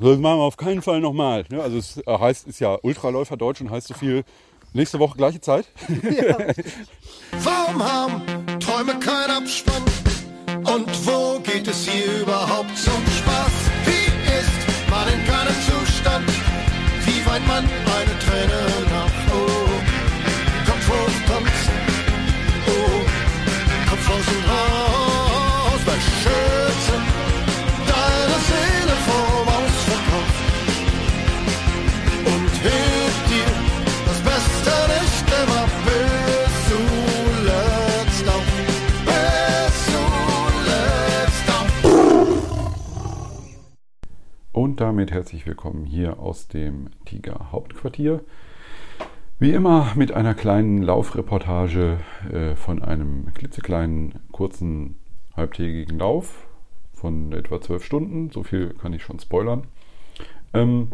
Das machen wir auf keinen Fall nochmal. Ne? Also es äh, heißt, ist ja Ultraläufer Deutsch und heißt so viel. Nächste Woche gleiche Zeit. Warum haben Träume keinen Abspann? Und wo geht es hier überhaupt zum Spaß? Wie ist man in keinem Zustand? Wie weint man eine Träne Und damit herzlich willkommen hier aus dem Tiger Hauptquartier. Wie immer mit einer kleinen Laufreportage äh, von einem klitzekleinen, kurzen, halbtägigen Lauf von etwa zwölf Stunden. So viel kann ich schon spoilern. Ähm,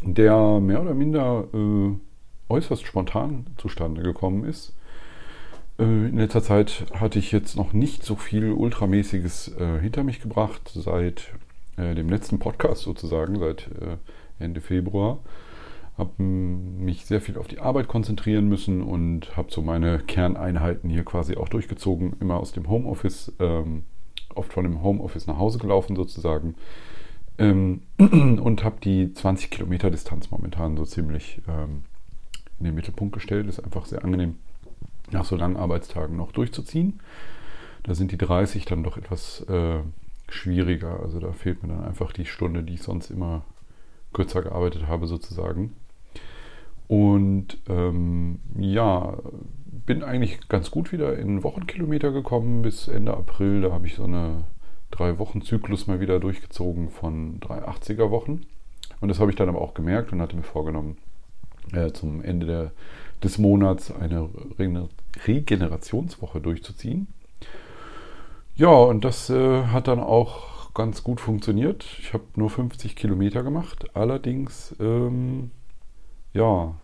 der mehr oder minder äh, äußerst spontan zustande gekommen ist. Äh, in letzter Zeit hatte ich jetzt noch nicht so viel Ultramäßiges äh, hinter mich gebracht, seit äh, dem letzten Podcast sozusagen, seit äh, Ende Februar. Habe mich sehr viel auf die Arbeit konzentrieren müssen und habe so meine Kerneinheiten hier quasi auch durchgezogen, immer aus dem Homeoffice, ähm, oft von dem Homeoffice nach Hause gelaufen sozusagen. Ähm, und habe die 20 Kilometer Distanz momentan so ziemlich ähm, in den Mittelpunkt gestellt. Ist einfach sehr angenehm, nach so langen Arbeitstagen noch durchzuziehen. Da sind die 30 dann doch etwas äh, schwieriger. Also da fehlt mir dann einfach die Stunde, die ich sonst immer kürzer gearbeitet habe sozusagen. Und ähm, ja, bin eigentlich ganz gut wieder in Wochenkilometer gekommen bis Ende April. Da habe ich so eine drei Wochen Zyklus mal wieder durchgezogen von 380er Wochen. Und das habe ich dann aber auch gemerkt und hatte mir vorgenommen, äh, zum Ende der, des Monats eine Regen- Regenerationswoche durchzuziehen. Ja, und das äh, hat dann auch ganz gut funktioniert. Ich habe nur 50 Kilometer gemacht. Allerdings, ähm, ja,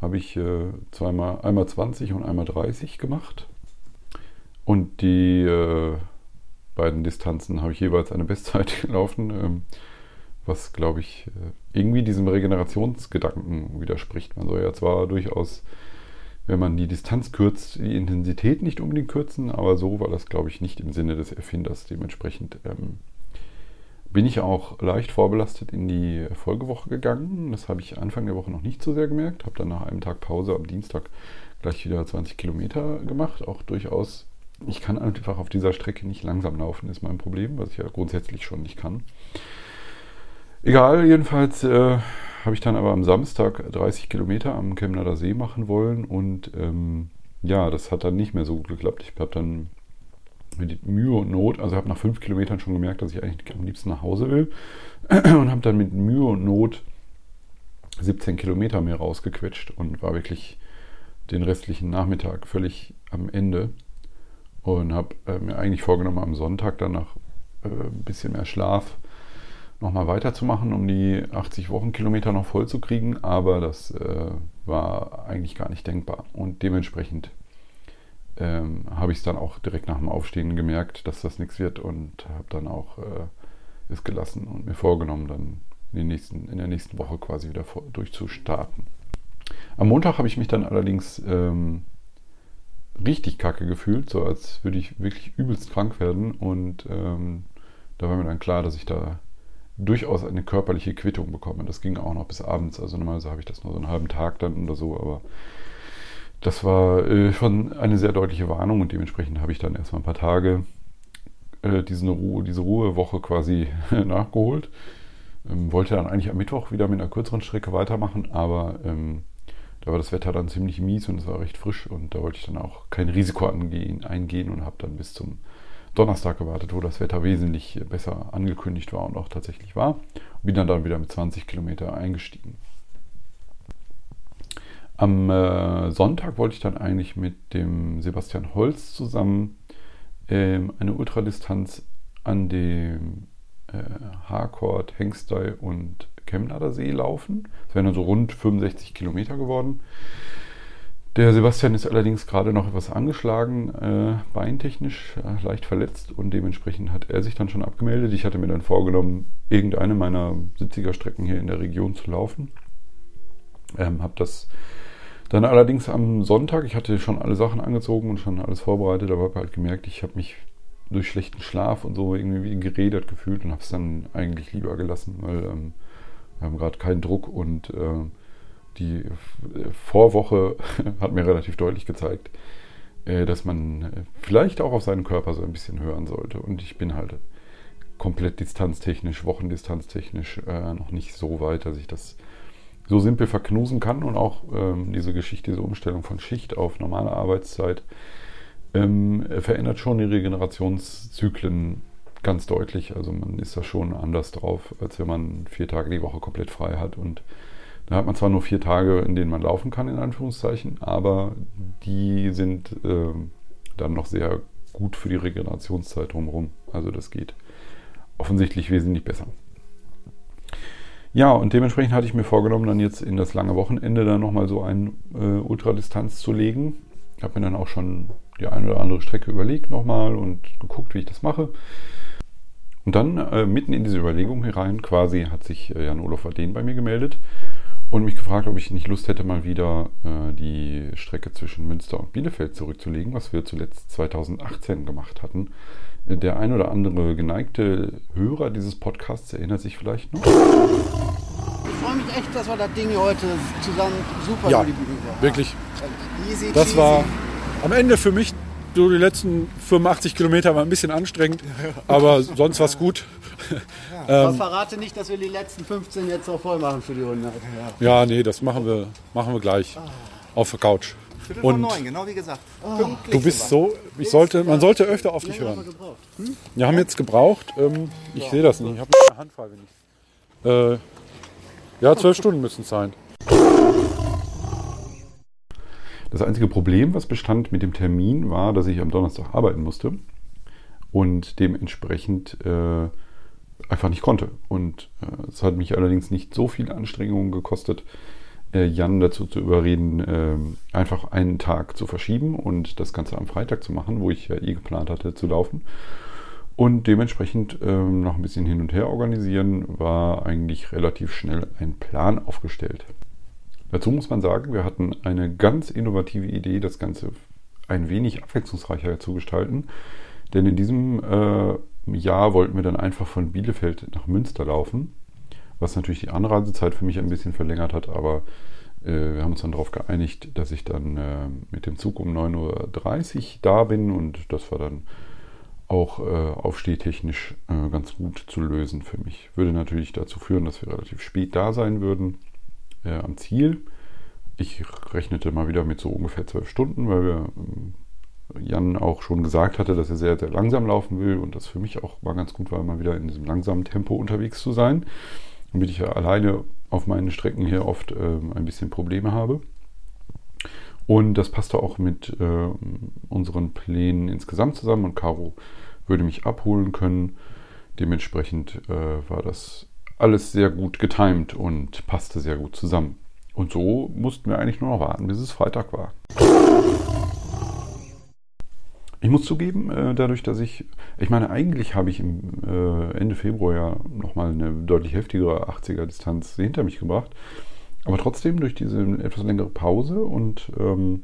habe ich äh, zweimal, einmal 20 und einmal 30 gemacht. Und die äh, beiden Distanzen habe ich jeweils eine Bestzeit gelaufen, ähm, was, glaube ich, äh, irgendwie diesem Regenerationsgedanken widerspricht. Man soll ja zwar durchaus, wenn man die Distanz kürzt, die Intensität nicht unbedingt kürzen, aber so war das, glaube ich, nicht im Sinne des Erfinders. Dementsprechend ähm, bin ich auch leicht vorbelastet in die Folgewoche gegangen. Das habe ich Anfang der Woche noch nicht so sehr gemerkt. Habe dann nach einem Tag Pause am Dienstag gleich wieder 20 Kilometer gemacht. Auch durchaus, ich kann einfach auf dieser Strecke nicht langsam laufen, ist mein Problem, was ich ja grundsätzlich schon nicht kann. Egal, jedenfalls äh, habe ich dann aber am Samstag 30 Kilometer am Chemnader See machen wollen und ähm, ja, das hat dann nicht mehr so gut geklappt. Ich habe dann mit Mühe und Not, also habe nach fünf Kilometern schon gemerkt, dass ich eigentlich am liebsten nach Hause will und habe dann mit Mühe und Not 17 Kilometer mehr rausgequetscht und war wirklich den restlichen Nachmittag völlig am Ende und habe äh, mir eigentlich vorgenommen, am Sonntag dann nach äh, ein bisschen mehr Schlaf nochmal weiterzumachen, um die 80 Wochenkilometer noch voll zu kriegen, aber das äh, war eigentlich gar nicht denkbar. Und dementsprechend ähm, habe ich es dann auch direkt nach dem Aufstehen gemerkt, dass das nichts wird und habe dann auch äh, es gelassen und mir vorgenommen, dann in, nächsten, in der nächsten Woche quasi wieder vor, durchzustarten. Am Montag habe ich mich dann allerdings ähm, richtig kacke gefühlt, so als würde ich wirklich übelst krank werden. Und ähm, da war mir dann klar, dass ich da durchaus eine körperliche Quittung bekomme. Das ging auch noch bis abends, also normalerweise habe ich das nur so einen halben Tag dann oder so, aber das war äh, schon eine sehr deutliche Warnung und dementsprechend habe ich dann erstmal ein paar Tage äh, diese, Ruhe, diese Ruhewoche quasi nachgeholt. Ähm, wollte dann eigentlich am Mittwoch wieder mit einer kürzeren Strecke weitermachen, aber ähm, da war das Wetter dann ziemlich mies und es war recht frisch und da wollte ich dann auch kein Risiko angehen, eingehen und habe dann bis zum Donnerstag gewartet, wo das Wetter wesentlich besser angekündigt war und auch tatsächlich war. Bin dann, dann wieder mit 20 Kilometer eingestiegen. Am äh, Sonntag wollte ich dann eigentlich mit dem Sebastian Holz zusammen ähm, eine Ultradistanz an dem äh, Harcourt, Hengstei und Chemnader See laufen. Das wären dann so rund 65 Kilometer geworden. Der Sebastian ist allerdings gerade noch etwas angeschlagen, äh, beintechnisch äh, leicht verletzt und dementsprechend hat er sich dann schon abgemeldet. Ich hatte mir dann vorgenommen, irgendeine meiner 70er Strecken hier in der Region zu laufen. Ähm, habe das dann allerdings am Sonntag, ich hatte schon alle Sachen angezogen und schon alles vorbereitet, aber habe halt gemerkt, ich habe mich durch schlechten Schlaf und so irgendwie geredet gefühlt und habe es dann eigentlich lieber gelassen, weil ähm, wir haben gerade keinen Druck und äh, die Vorwoche hat mir relativ deutlich gezeigt, äh, dass man äh, vielleicht auch auf seinen Körper so ein bisschen hören sollte. Und ich bin halt komplett distanztechnisch, wochendistanztechnisch äh, noch nicht so weit, dass ich das so simpel verknusen kann und auch ähm, diese Geschichte, diese Umstellung von Schicht auf normale Arbeitszeit ähm, verändert schon die Regenerationszyklen ganz deutlich. Also man ist da schon anders drauf, als wenn man vier Tage die Woche komplett frei hat. Und da hat man zwar nur vier Tage, in denen man laufen kann, in Anführungszeichen, aber die sind äh, dann noch sehr gut für die Regenerationszeit drumherum. Also das geht offensichtlich wesentlich besser. Ja, und dementsprechend hatte ich mir vorgenommen, dann jetzt in das lange Wochenende dann nochmal so eine äh, Ultradistanz zu legen. Ich habe mir dann auch schon die eine oder andere Strecke überlegt nochmal und geguckt, wie ich das mache. Und dann äh, mitten in diese Überlegung herein quasi hat sich äh, Jan-Olof Waden bei mir gemeldet und mich gefragt, ob ich nicht Lust hätte, mal wieder äh, die Strecke zwischen Münster und Bielefeld zurückzulegen, was wir zuletzt 2018 gemacht hatten. Der ein oder andere geneigte Hörer dieses Podcasts erinnert sich vielleicht noch. Ich freue mich echt, dass wir das Ding heute zusammen super ja, die Bühne haben. Wirklich. Easy, das easy. war am Ende für mich so die letzten 85 Kilometer war ein bisschen anstrengend, aber sonst war es gut. Ja, ähm, verrate nicht, dass wir die letzten 15 jetzt auch voll machen für die 100. Ja, ja nee, das machen wir, machen wir gleich ah. auf der Couch. Viertel von neun, genau wie gesagt. Oh. Du bist so, ich sollte, man sollte öfter auf dich hören. Wir, hm? wir haben jetzt gebraucht, ähm, ich ja. sehe das nicht, ich habe eine Hand frei, wenn ich. Äh, ja, zwölf Stunden müssen es sein. Das einzige Problem, was bestand mit dem Termin, war, dass ich am Donnerstag arbeiten musste und dementsprechend äh, einfach nicht konnte. Und äh, es hat mich allerdings nicht so viel Anstrengungen gekostet, äh, Jan dazu zu überreden, äh, einfach einen Tag zu verschieben und das Ganze am Freitag zu machen, wo ich ja eh geplant hatte zu laufen. Und dementsprechend ähm, noch ein bisschen hin und her organisieren, war eigentlich relativ schnell ein Plan aufgestellt. Dazu muss man sagen, wir hatten eine ganz innovative Idee, das Ganze ein wenig abwechslungsreicher zu gestalten. Denn in diesem äh, Jahr wollten wir dann einfach von Bielefeld nach Münster laufen, was natürlich die Anreisezeit für mich ein bisschen verlängert hat, aber äh, wir haben uns dann darauf geeinigt, dass ich dann äh, mit dem Zug um 9.30 Uhr da bin und das war dann auch äh, aufstehtechnisch äh, ganz gut zu lösen für mich. Würde natürlich dazu führen, dass wir relativ spät da sein würden äh, am Ziel. Ich rechnete mal wieder mit so ungefähr zwölf Stunden, weil wir äh, Jan auch schon gesagt hatte, dass er sehr, sehr langsam laufen will und das für mich auch mal ganz gut war, mal wieder in diesem langsamen Tempo unterwegs zu sein, damit ich ja alleine auf meinen Strecken hier oft äh, ein bisschen Probleme habe. Und das passte auch mit äh, unseren Plänen insgesamt zusammen und Caro würde mich abholen können. Dementsprechend äh, war das alles sehr gut getimt und passte sehr gut zusammen. Und so mussten wir eigentlich nur noch warten, bis es Freitag war. Ich muss zugeben, äh, dadurch, dass ich, ich meine, eigentlich habe ich äh, Ende Februar ja nochmal eine deutlich heftigere 80er Distanz hinter mich gebracht. Aber trotzdem durch diese etwas längere Pause und ähm,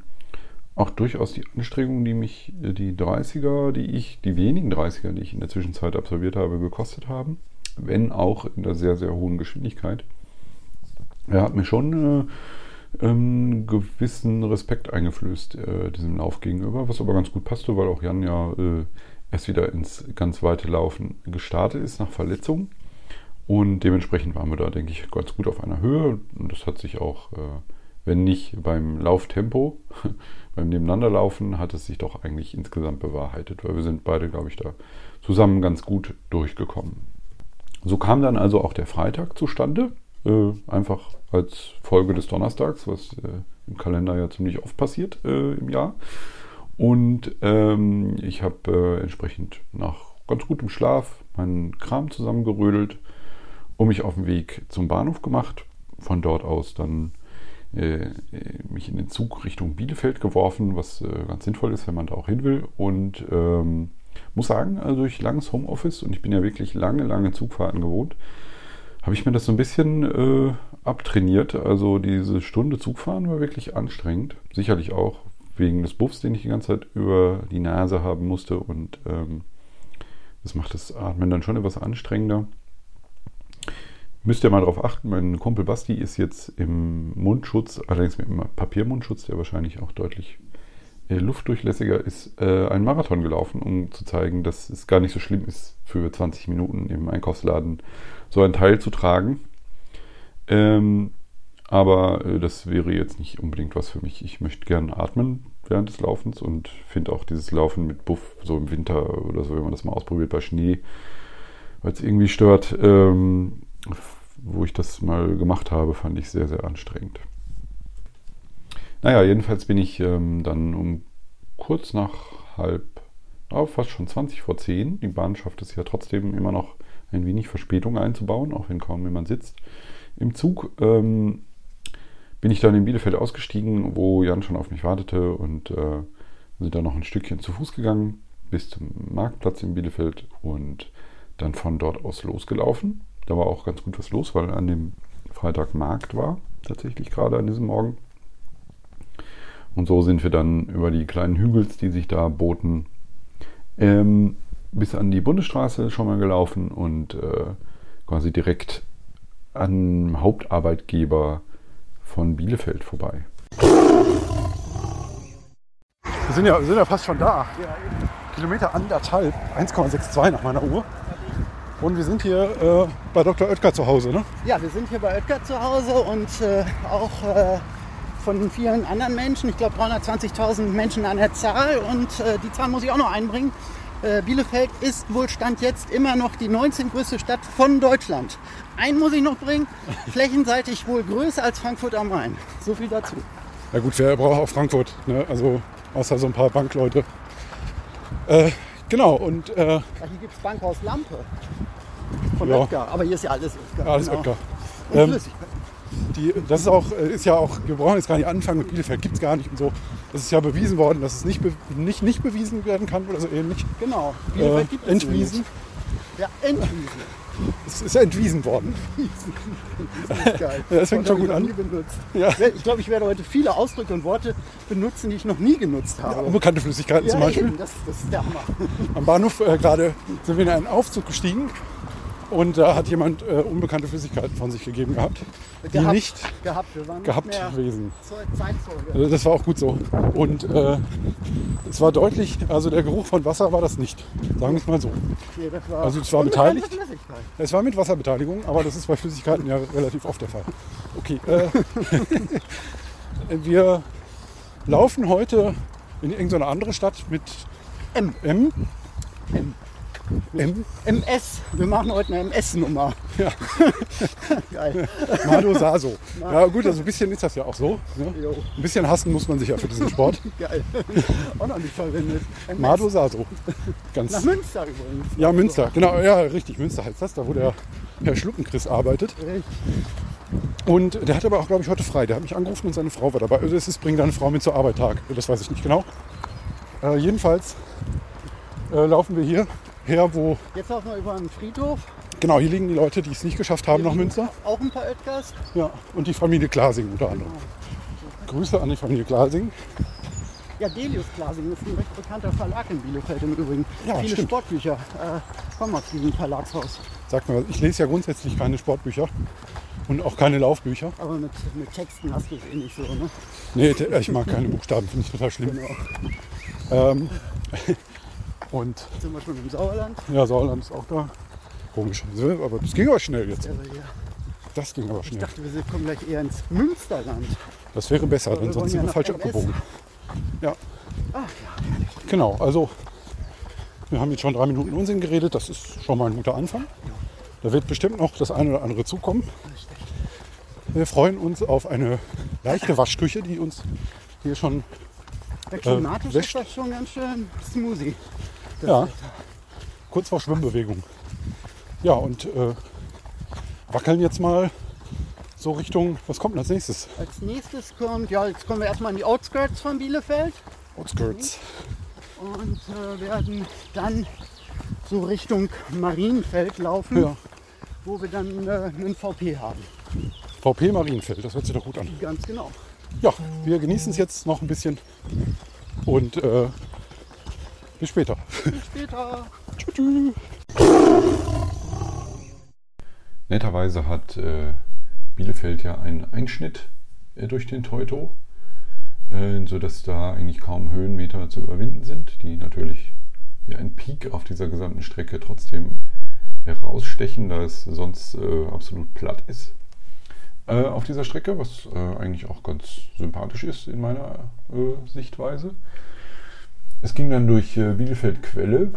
auch durchaus die Anstrengungen, die mich die 30er, die ich, die wenigen 30er, die ich in der Zwischenzeit absolviert habe, gekostet haben, wenn auch in einer sehr, sehr hohen Geschwindigkeit. Er hat mir schon äh, ähm, gewissen Respekt eingeflößt äh, diesem Lauf gegenüber, was aber ganz gut passte, weil auch Jan ja äh, erst wieder ins ganz weite Laufen gestartet ist nach Verletzung. Und dementsprechend waren wir da, denke ich, ganz gut auf einer Höhe. Und das hat sich auch, äh, wenn nicht beim Lauftempo, beim Nebeneinanderlaufen, hat es sich doch eigentlich insgesamt bewahrheitet, weil wir sind beide, glaube ich, da zusammen ganz gut durchgekommen. So kam dann also auch der Freitag zustande, äh, einfach als Folge des Donnerstags, was äh, im Kalender ja ziemlich oft passiert äh, im Jahr. Und ähm, ich habe äh, entsprechend nach ganz gutem Schlaf meinen Kram zusammengerödelt und mich auf den Weg zum Bahnhof gemacht. Von dort aus dann äh, mich in den Zug Richtung Bielefeld geworfen, was ganz sinnvoll ist, wenn man da auch hin will. Und ähm, muss sagen, also durch langes Homeoffice und ich bin ja wirklich lange, lange Zugfahrten gewohnt, habe ich mir das so ein bisschen äh, abtrainiert. Also diese Stunde Zugfahren war wirklich anstrengend. Sicherlich auch wegen des Buffs, den ich die ganze Zeit über die Nase haben musste. Und ähm, das macht das Atmen dann schon etwas anstrengender. Müsst ihr mal darauf achten, mein Kumpel Basti ist jetzt im Mundschutz, allerdings mit einem Papiermundschutz, der wahrscheinlich auch deutlich luftdurchlässiger ist, äh, einen Marathon gelaufen, um zu zeigen, dass es gar nicht so schlimm ist, für 20 Minuten im Einkaufsladen so ein Teil zu tragen. Ähm, aber äh, das wäre jetzt nicht unbedingt was für mich. Ich möchte gerne atmen während des Laufens und finde auch dieses Laufen mit Buff so im Winter oder so, wenn man das mal ausprobiert bei Schnee, weil es irgendwie stört, ähm, wo ich das mal gemacht habe, fand ich sehr, sehr anstrengend. Naja, jedenfalls bin ich ähm, dann um kurz nach halb, oh, fast schon 20 vor 10, die Bahn schafft es ja trotzdem immer noch ein wenig Verspätung einzubauen, auch wenn kaum jemand sitzt. Im Zug ähm, bin ich dann in Bielefeld ausgestiegen, wo Jan schon auf mich wartete und äh, sind dann noch ein Stückchen zu Fuß gegangen bis zum Marktplatz in Bielefeld und dann von dort aus losgelaufen. Da war auch ganz gut was los, weil an dem Freitag Markt war, tatsächlich gerade an diesem Morgen. Und so sind wir dann über die kleinen Hügels, die sich da boten, ähm, bis an die Bundesstraße schon mal gelaufen und äh, quasi direkt am Hauptarbeitgeber von Bielefeld vorbei. Wir sind ja, wir sind ja fast schon da. Kilometer anderthalb, 1,62 nach meiner Uhr. Und wir sind hier äh, bei Dr. Oetker zu Hause, ne? Ja, wir sind hier bei Oetker zu Hause und äh, auch äh, von vielen anderen Menschen. Ich glaube 320.000 Menschen an der Zahl und äh, die Zahl muss ich auch noch einbringen. Äh, Bielefeld ist wohl Stand jetzt immer noch die 19 größte Stadt von Deutschland. Einen muss ich noch bringen, flächenseitig wohl größer als Frankfurt am Main. So viel dazu. Ja gut, wer braucht auch Frankfurt, ne? Also außer so ein paar Bankleute. Äh, genau, und äh, Ja, hier gibt es Bankhaus Lampe von Ja. Oetker. Aber hier ist ja alles Oetker. alles genau. Oetker. Und Ähm, Flüssigkeit. Die, das ist auch, äh, ist ja auch, wir brauchen jetzt gar nicht anfangen mit Bielefeld, gibt es gar nicht und so. Das ist ja bewiesen worden, dass es nicht, be, nicht, nicht bewiesen werden kann oder so ähnlich. Genau. Äh, Bielefeld gibt es entwiesen. nämlich. Ja, entwiesen. Es ist entwiesen worden. Das ist geil. Ja, das fängt schon gut an. Ja. Ich glaube, ich werde heute viele Ausdrücke und Worte benutzen, die ich noch nie genutzt habe. Unbekannte Flüssigkeiten zum Beispiel. eben, das, das ist der Hammer. Am Bahnhof äh, gerade sind wir in einen Aufzug gestiegen und da hat jemand äh, unbekannte Flüssigkeiten von sich gegeben gehabt, die Gehabt. nicht gehabt. Gehabt nicht mehr gewesen. Also das war auch gut so. Und äh, es war deutlich, also der Geruch von Wasser war das nicht. Sagen wir es mal so. Nee, Also es war beteiligt. Es war mit Wasserbeteiligung, aber das ist bei Flüssigkeiten ja relativ oft der Fall. Okay, äh, wir laufen heute in irgendeine andere Stadt mit M. M. M. M. MS. Wir machen heute eine MS-Nummer. Ja. Geil. Mado Saso. Ja gut, also ein bisschen ist das ja auch so. Ne? Ein bisschen hassen muss man sich ja für diesen Sport. geil. Auch noch nicht verwendet. MS. Mado Saso. Nach Ganz. Münster übrigens. Ja, Münster. Genau, ja, richtig. Münster heißt das, da wo der Herr Schluckenchris arbeitet. Richtig. Und der hat aber auch, glaube ich, heute frei. Der hat mich angerufen und seine Frau war dabei. Also es ist, bring deine Frau mit zur Arbeit Tag. Das weiß ich nicht genau. Äh, jedenfalls äh, laufen wir hier her, wo, Jetzt laufen wir über einen Friedhof. genau, hier liegen die Leute, die es nicht geschafft haben nach Münster. Auch ein paar Oetkers. Ja, und die Familie Glasing unter anderem. Grüße an die Familie Glasing. Ja, Delius Glasing ist ein recht bekannter Verlag in Bielefeld im Übrigen. Ja, Viele stimmt. Sportbücher äh, kommen aus diesem Verlagshaus. Sagt mir was. Ich lese ja grundsätzlich keine Sportbücher und auch keine Laufbücher. Aber mit, mit Texten hast du es eh nicht so, ne? Nee, ich mag keine Buchstaben, finde ich total schlimm. Genau. Ähm, und Jetzt sind wir schon im Sauerland. ja, Sauerland ist auch da. Komisch. So, Aber das ging aber schnell jetzt. Also hier. Das ging aber Ich schnell. dachte, wir kommen gleich eher ins Münsterland. Das wäre besser, Aber denn sonst sind wir falsch MS. abgebogen. Ja, Ach ja, genau. Also, wir haben jetzt schon drei Minuten Unsinn geredet. Das ist schon mal ein guter Anfang. Da wird bestimmt noch das eine oder andere zukommen. Wir freuen uns auf eine leichte Waschküche, die uns hier schon ja klimatisch wäscht. ist das schon ganz schön smoothie. Ja. Wetter. kurz vor Schwimmbewegung. Ja, und äh, wackeln jetzt mal so Richtung, was kommt denn als nächstes? Als nächstes kommt, ja, jetzt kommen wir erstmal in die Outskirts von Bielefeld Outskirts. und äh, werden dann so Richtung Marienfeld laufen, Ja. wo wir dann äh, einen VP haben. VP Marienfeld, das hört sich doch gut an. Ganz genau. Ja, wir genießen es jetzt noch ein bisschen und äh, bis später. Bis später. Tschüss. Netterweise hat äh, Bielefeld ja einen Einschnitt äh, durch den Teutow, äh, sodass da eigentlich kaum Höhenmeter zu überwinden sind, die natürlich wie ein Peak auf dieser gesamten Strecke trotzdem herausstechen, da es sonst äh, absolut platt ist. Äh, auf dieser Strecke, was äh, eigentlich auch ganz sympathisch ist in meiner äh, Sichtweise. Es ging dann durch äh, Bielefeld-Quelle,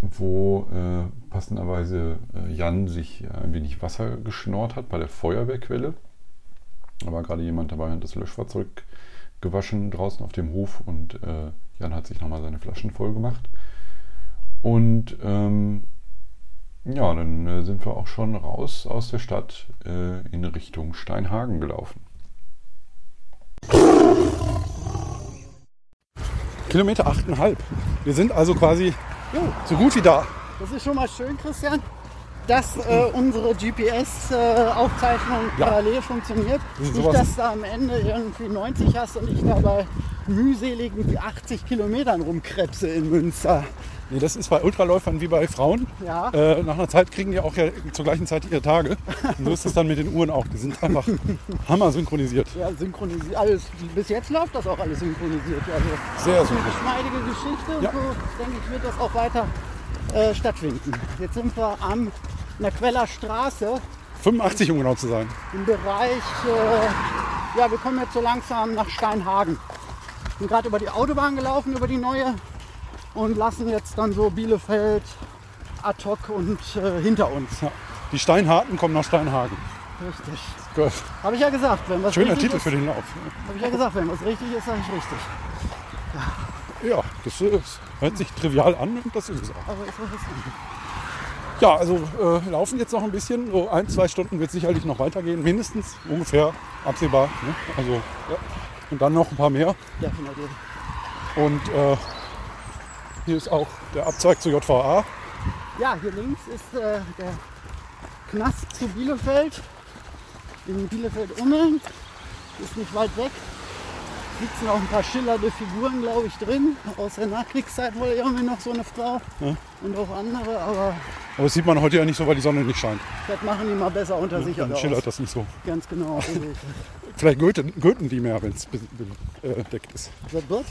wo äh, passenderweise äh, Jan sich ein wenig Wasser geschnort hat bei der Feuerwehrquelle. Da war gerade jemand dabei und das Löschfahrzeug gewaschen draußen auf dem Hof und äh, Jan hat sich nochmal seine Flaschen voll gemacht. Und ähm, ja, dann äh, sind wir auch schon raus aus der Stadt äh, in Richtung Steinhagen gelaufen. Kilometer 8,5. Wir sind also quasi so gut wie da. Das ist schon mal schön, Christian, dass äh, unsere GPS-Aufzeichnung Ja. parallel funktioniert. Das Nicht, dass du am Ende irgendwie 90 hast und ich da bei mühseligen 80 Kilometern rumkrebse in Münster. Nee, das ist bei Ultraläufern wie bei Frauen. Ja. Äh, nach einer Zeit kriegen die auch ja zur gleichen Zeit ihre Tage. Und so ist es dann mit den Uhren auch. Die sind einfach hammer synchronisiert. Ja, synchronisiert. Alles, bis jetzt läuft das auch alles synchronisiert. Also, Sehr das ist eine geschmeidige Geschichte und Ja. so denke ich, wird das auch weiter äh, stattfinden. Jetzt sind wir am einer Queller Straße 85 um genau zu sein. im Bereich, äh, ja, wir kommen jetzt so langsam nach Steinhagen. Sind gerade über die Autobahn gelaufen, über die neue und lassen jetzt dann so Bielefeld ad hoc und äh, hinter uns. Ja. Die Steinharten kommen nach Steinhagen. Richtig. Gut. Habe ich ja gesagt, wenn was Schöner Titel ist, für den Lauf. Habe ich ja gesagt, wenn was richtig ist, sage ich richtig. Ja, das ist, hört sich trivial an und das ist es auch. Aber ist was. Ja, also äh, laufen jetzt noch ein bisschen. So ein, zwei Stunden wird sicherlich noch weitergehen. Mindestens ungefähr absehbar. Ne? Also, ja. Und dann noch ein paar mehr. Definitiv. Und äh, hier ist auch der Abzweig zur JVA. Ja, hier links ist äh, der Knast zu Bielefeld. In Bielefeld-Ummeln. Ist nicht weit weg. Sitzen auch ein paar schillernde Figuren, glaube ich, drin. Aus der Nachkriegszeit wohl irgendwie noch so eine Frau. Ja. Und auch andere, aber Aber das sieht man heute ja nicht so, weil die Sonne nicht scheint. das machen die mal besser unter sich Dann aus. schillert das nicht so. Ganz genau. Vielleicht Goethen, Goethen die mehr, wenn es bedeckt ist. das wird?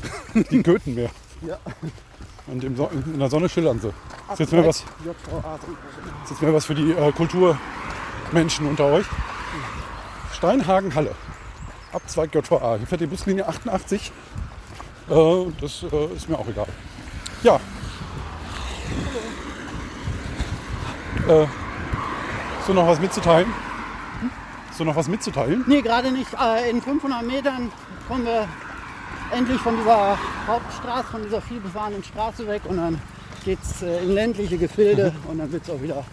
Die Goethen mehr. Ja. Und im so in der Sonne schillern sie. Ist jetzt mehr was, ist jetzt mehr was für die äh, Kulturmenschen unter euch. Steinhagen Halle. Abzweig JVA. Hier fährt die Buslinie 88. Äh, das äh, ist mir auch egal. Ja. Äh, hast du noch was mitzuteilen? Hast du noch was mitzuteilen? Nee, gerade nicht. Äh, In 500 Metern kommen wir endlich von dieser Hauptstraße, von dieser vielbefahrenen Straße weg und dann geht es in ländliche Gefilde und dann wird es auch wieder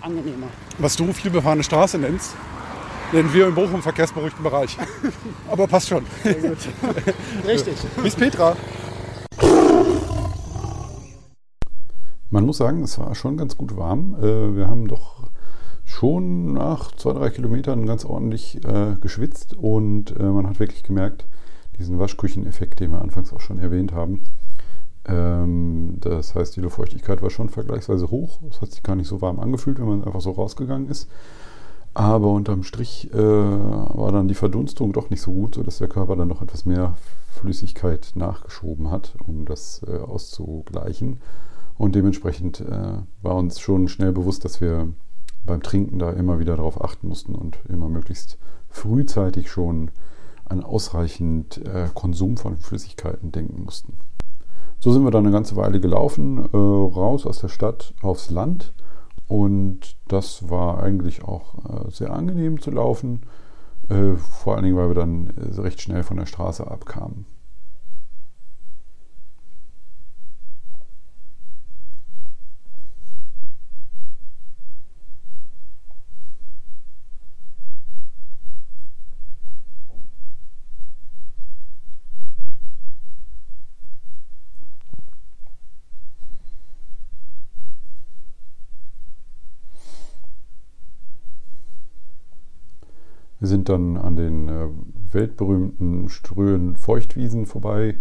angenehmer. Was du viel befahrene Straße nennst, nennen wir im Bochum verkehrsberuhigten Bereich. Aber passt schon. Richtig. Bis Petra. Man muss sagen, es war schon ganz gut warm. Äh, Wir haben doch schon nach zwei, drei Kilometern ganz ordentlich äh, geschwitzt und äh, man hat wirklich gemerkt, diesen Waschkücheneffekt, den wir anfangs auch schon erwähnt haben. Ähm, Das heißt, die Luftfeuchtigkeit war schon vergleichsweise hoch. Es hat sich gar nicht so warm angefühlt, wenn man einfach so rausgegangen ist. Aber unterm Strich äh, war dann die Verdunstung doch nicht so gut, sodass der Körper dann noch etwas mehr Flüssigkeit nachgeschoben hat, um das äh, auszugleichen. Und dementsprechend äh, war uns schon schnell bewusst, dass wir beim Trinken da immer wieder darauf achten mussten und immer möglichst frühzeitig schon an ausreichend äh, Konsum von Flüssigkeiten denken mussten. So sind wir dann eine ganze Weile gelaufen, äh, raus aus der Stadt aufs Land. Und das war eigentlich auch äh, sehr angenehm zu laufen, äh, vor allen Dingen, weil wir dann äh, recht schnell von der Straße abkamen. Wir dann an den äh, weltberühmten Ströhen Feuchtwiesen vorbei,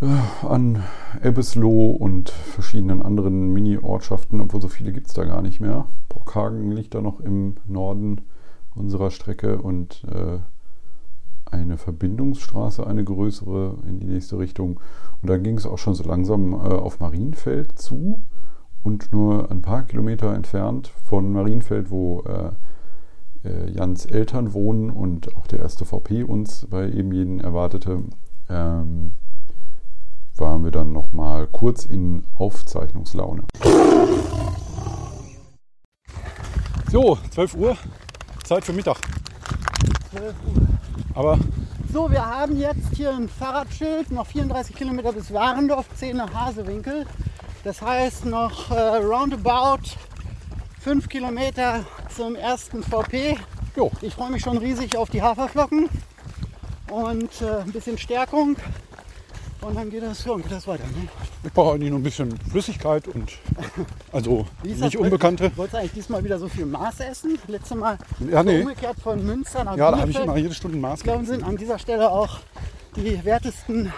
äh, an Ebbesloh und verschiedenen anderen Mini-Ortschaften, obwohl so viele gibt es da gar nicht mehr. Brockhagen liegt da noch im Norden unserer Strecke und äh, eine Verbindungsstraße, eine größere in die nächste Richtung. Und dann ging es auch schon so langsam äh, auf Marienfeld zu und nur ein paar Kilometer entfernt von Marienfeld, wo äh, Jans Eltern wohnen und auch der erste VP uns bei eben jeden erwartete, ähm, waren wir dann nochmal kurz in Aufzeichnungslaune. So, 12 Uhr, Zeit für Mittag. 12 Uhr. Aber So, wir haben jetzt hier ein Fahrradschild, noch 34 Kilometer bis Warendorf, 10 nach Hasewinkel. Das heißt noch äh, roundabout 5 Kilometer zum ersten VP. jo, Ich freue mich schon riesig auf die Haferflocken und äh, ein bisschen Stärkung. Und dann geht das, ja, geht das weiter. Ne? ich brauche eigentlich nur ein bisschen Flüssigkeit und also nicht das? Unbekannte. Wolltest du eigentlich diesmal wieder so viel Maß essen? Letztes Mal Ja, nee. umgekehrt von Münster nach Ja, da habe ich immer jede Stunde Maß. Ich glaube, sind an dieser Stelle auch die wertesten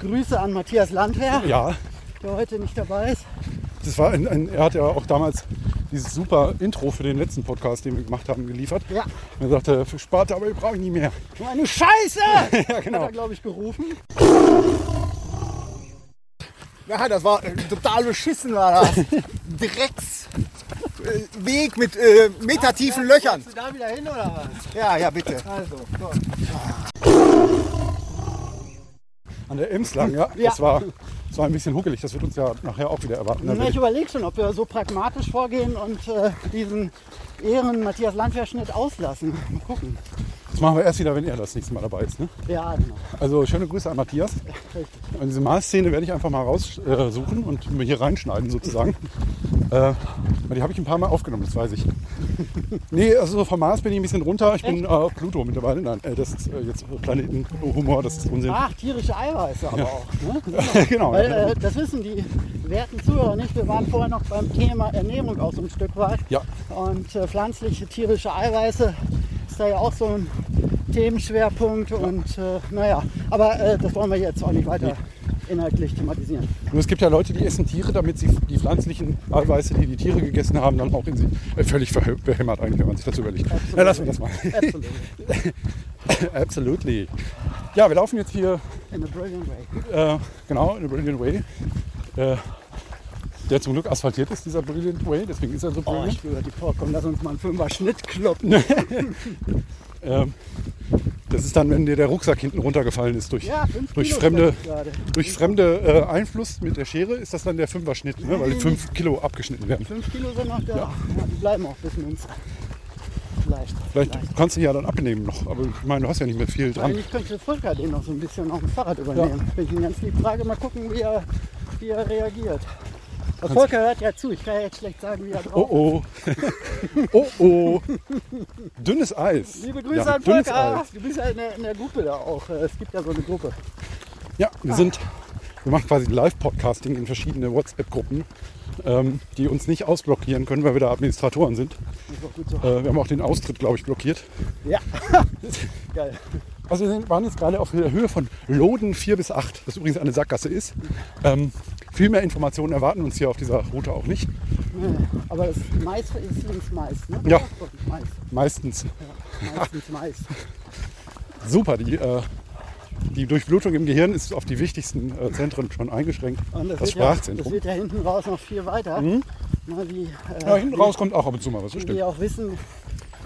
Grüße an Matthias Landwehr, Ja, der heute nicht dabei ist. Das war ein, ein, er hat ja auch damals dieses super Intro für den letzten Podcast, den wir gemacht haben, geliefert. Ja, Er sagte, für Sparte, aber ich brauche ich nicht mehr. so eine Scheiße! Ja, genau. Hat er, glaube ich, gerufen. Ja, das war äh, total beschissen war das. Drecks äh, Weg mit äh, metertiefen Löchern. Willst du da wieder hin oder was? Ja, ja, bitte. Also, so. An der Ems lang, ja. Ja. Das, war, war ein bisschen huckelig. Das wird uns ja nachher auch wieder erwarten. Na, ich überlege schon, ob wir so pragmatisch vorgehen und äh, diesen Ehren Matthias Landwehr-Schnitt auslassen. Mal gucken. Das machen wir erst wieder, wenn er das nächste Mal dabei ist. Ne? Ja, genau. Also schöne Grüße an Matthias. Und diese Maßszene werde ich einfach mal raussuchen und mir hier reinschneiden sozusagen. äh, die habe ich ein paar Mal aufgenommen, das weiß ich. nee, also vom Mars bin ich ein bisschen runter. Ich bin äh, auf Pluto mittlerweile. Nein, äh, das ist äh, jetzt Planetenhumor, das ist Unsinn. Ach, tierische Eiweiße aber auch. Ne? genau. Weil äh, das wissen die werten Zuhörer nicht. Wir waren vorher noch beim Thema Ernährung auch so ein Stück weit. ja, Und äh, pflanzliche, tierische Eiweiße da ja auch so ein Themenschwerpunkt. Und äh, naja, aber äh, das wollen wir jetzt auch nicht weiter inhaltlich thematisieren. Nur es gibt ja Leute, die essen Tiere, damit sie die pflanzlichen Eiweiße, die die Tiere gegessen haben, dann auch in sie. Äh, völlig behämmert eigentlich, wenn man sich dazu überlegt. Ja, lassen wir das mal. Absolut. Absolutely. Ja, wir laufen jetzt hier In a brilliant way. äh, genau in a Brilliant Way. Der zum Glück asphaltiert ist, dieser Brilliant Way, deswegen ist er so Oh, brilliant. ich spüre die vor. Komm, lass uns mal einen Fünfer Schnitt kloppen. Ähm, das ist dann, wenn dir der Rucksack hinten runtergefallen ist durch, Ja, durch fremde, ich durch fremde äh, Einfluss mit der Schere, ist das dann der Fünfer-Schnitt, ne? weil fünf Kilo abgeschnitten werden. Fünf Kilo sind noch da. Ja. die bleiben auch bis Münster. Vielleicht. Vielleicht kannst du ihn ja dann abnehmen noch, aber ich meine, du hast ja nicht mehr viel dran. Eigentlich könnte Volker den noch so ein bisschen auf dem Fahrrad übernehmen. Wenn ich ihn ganz lieb frage, mal gucken, wie er, wie er reagiert. Aber Volker hört ja zu, ich kann ja jetzt schlecht sagen, wie er drauf Oh oh. oh oh. Dünnes Eis. Liebe Grüße ja, an Volker. Eis. Du bist ja in der, in der Gruppe da auch. Es gibt ja so eine Gruppe. Ja, wir sind, wir machen quasi Live-Podcasting in verschiedene WhatsApp-Gruppen, ähm, die uns nicht ausblockieren können, weil wir da Administratoren sind. So. Äh, wir haben auch den Austritt, glaube ich, blockiert. Ja. Geil. Also wir waren jetzt gerade auf der Höhe von Loden 4 bis 8, was übrigens eine Sackgasse ist. Ähm, viel mehr Informationen erwarten uns hier auf dieser Route auch nicht. Aber das Mais ist links Mais, ne? Ja. Mais. Meistens. Meistens Mais. Super, die, äh, die Durchblutung im Gehirn ist auf die wichtigsten äh, Zentren schon eingeschregt. Und Das, das, wird ja, das Sprachzentrum. wird ja hinten raus noch viel weiter. Na, wie, äh, ja, hinten raus kommt auch ab und zu mal was, das wie stimmt. wir auch wissen,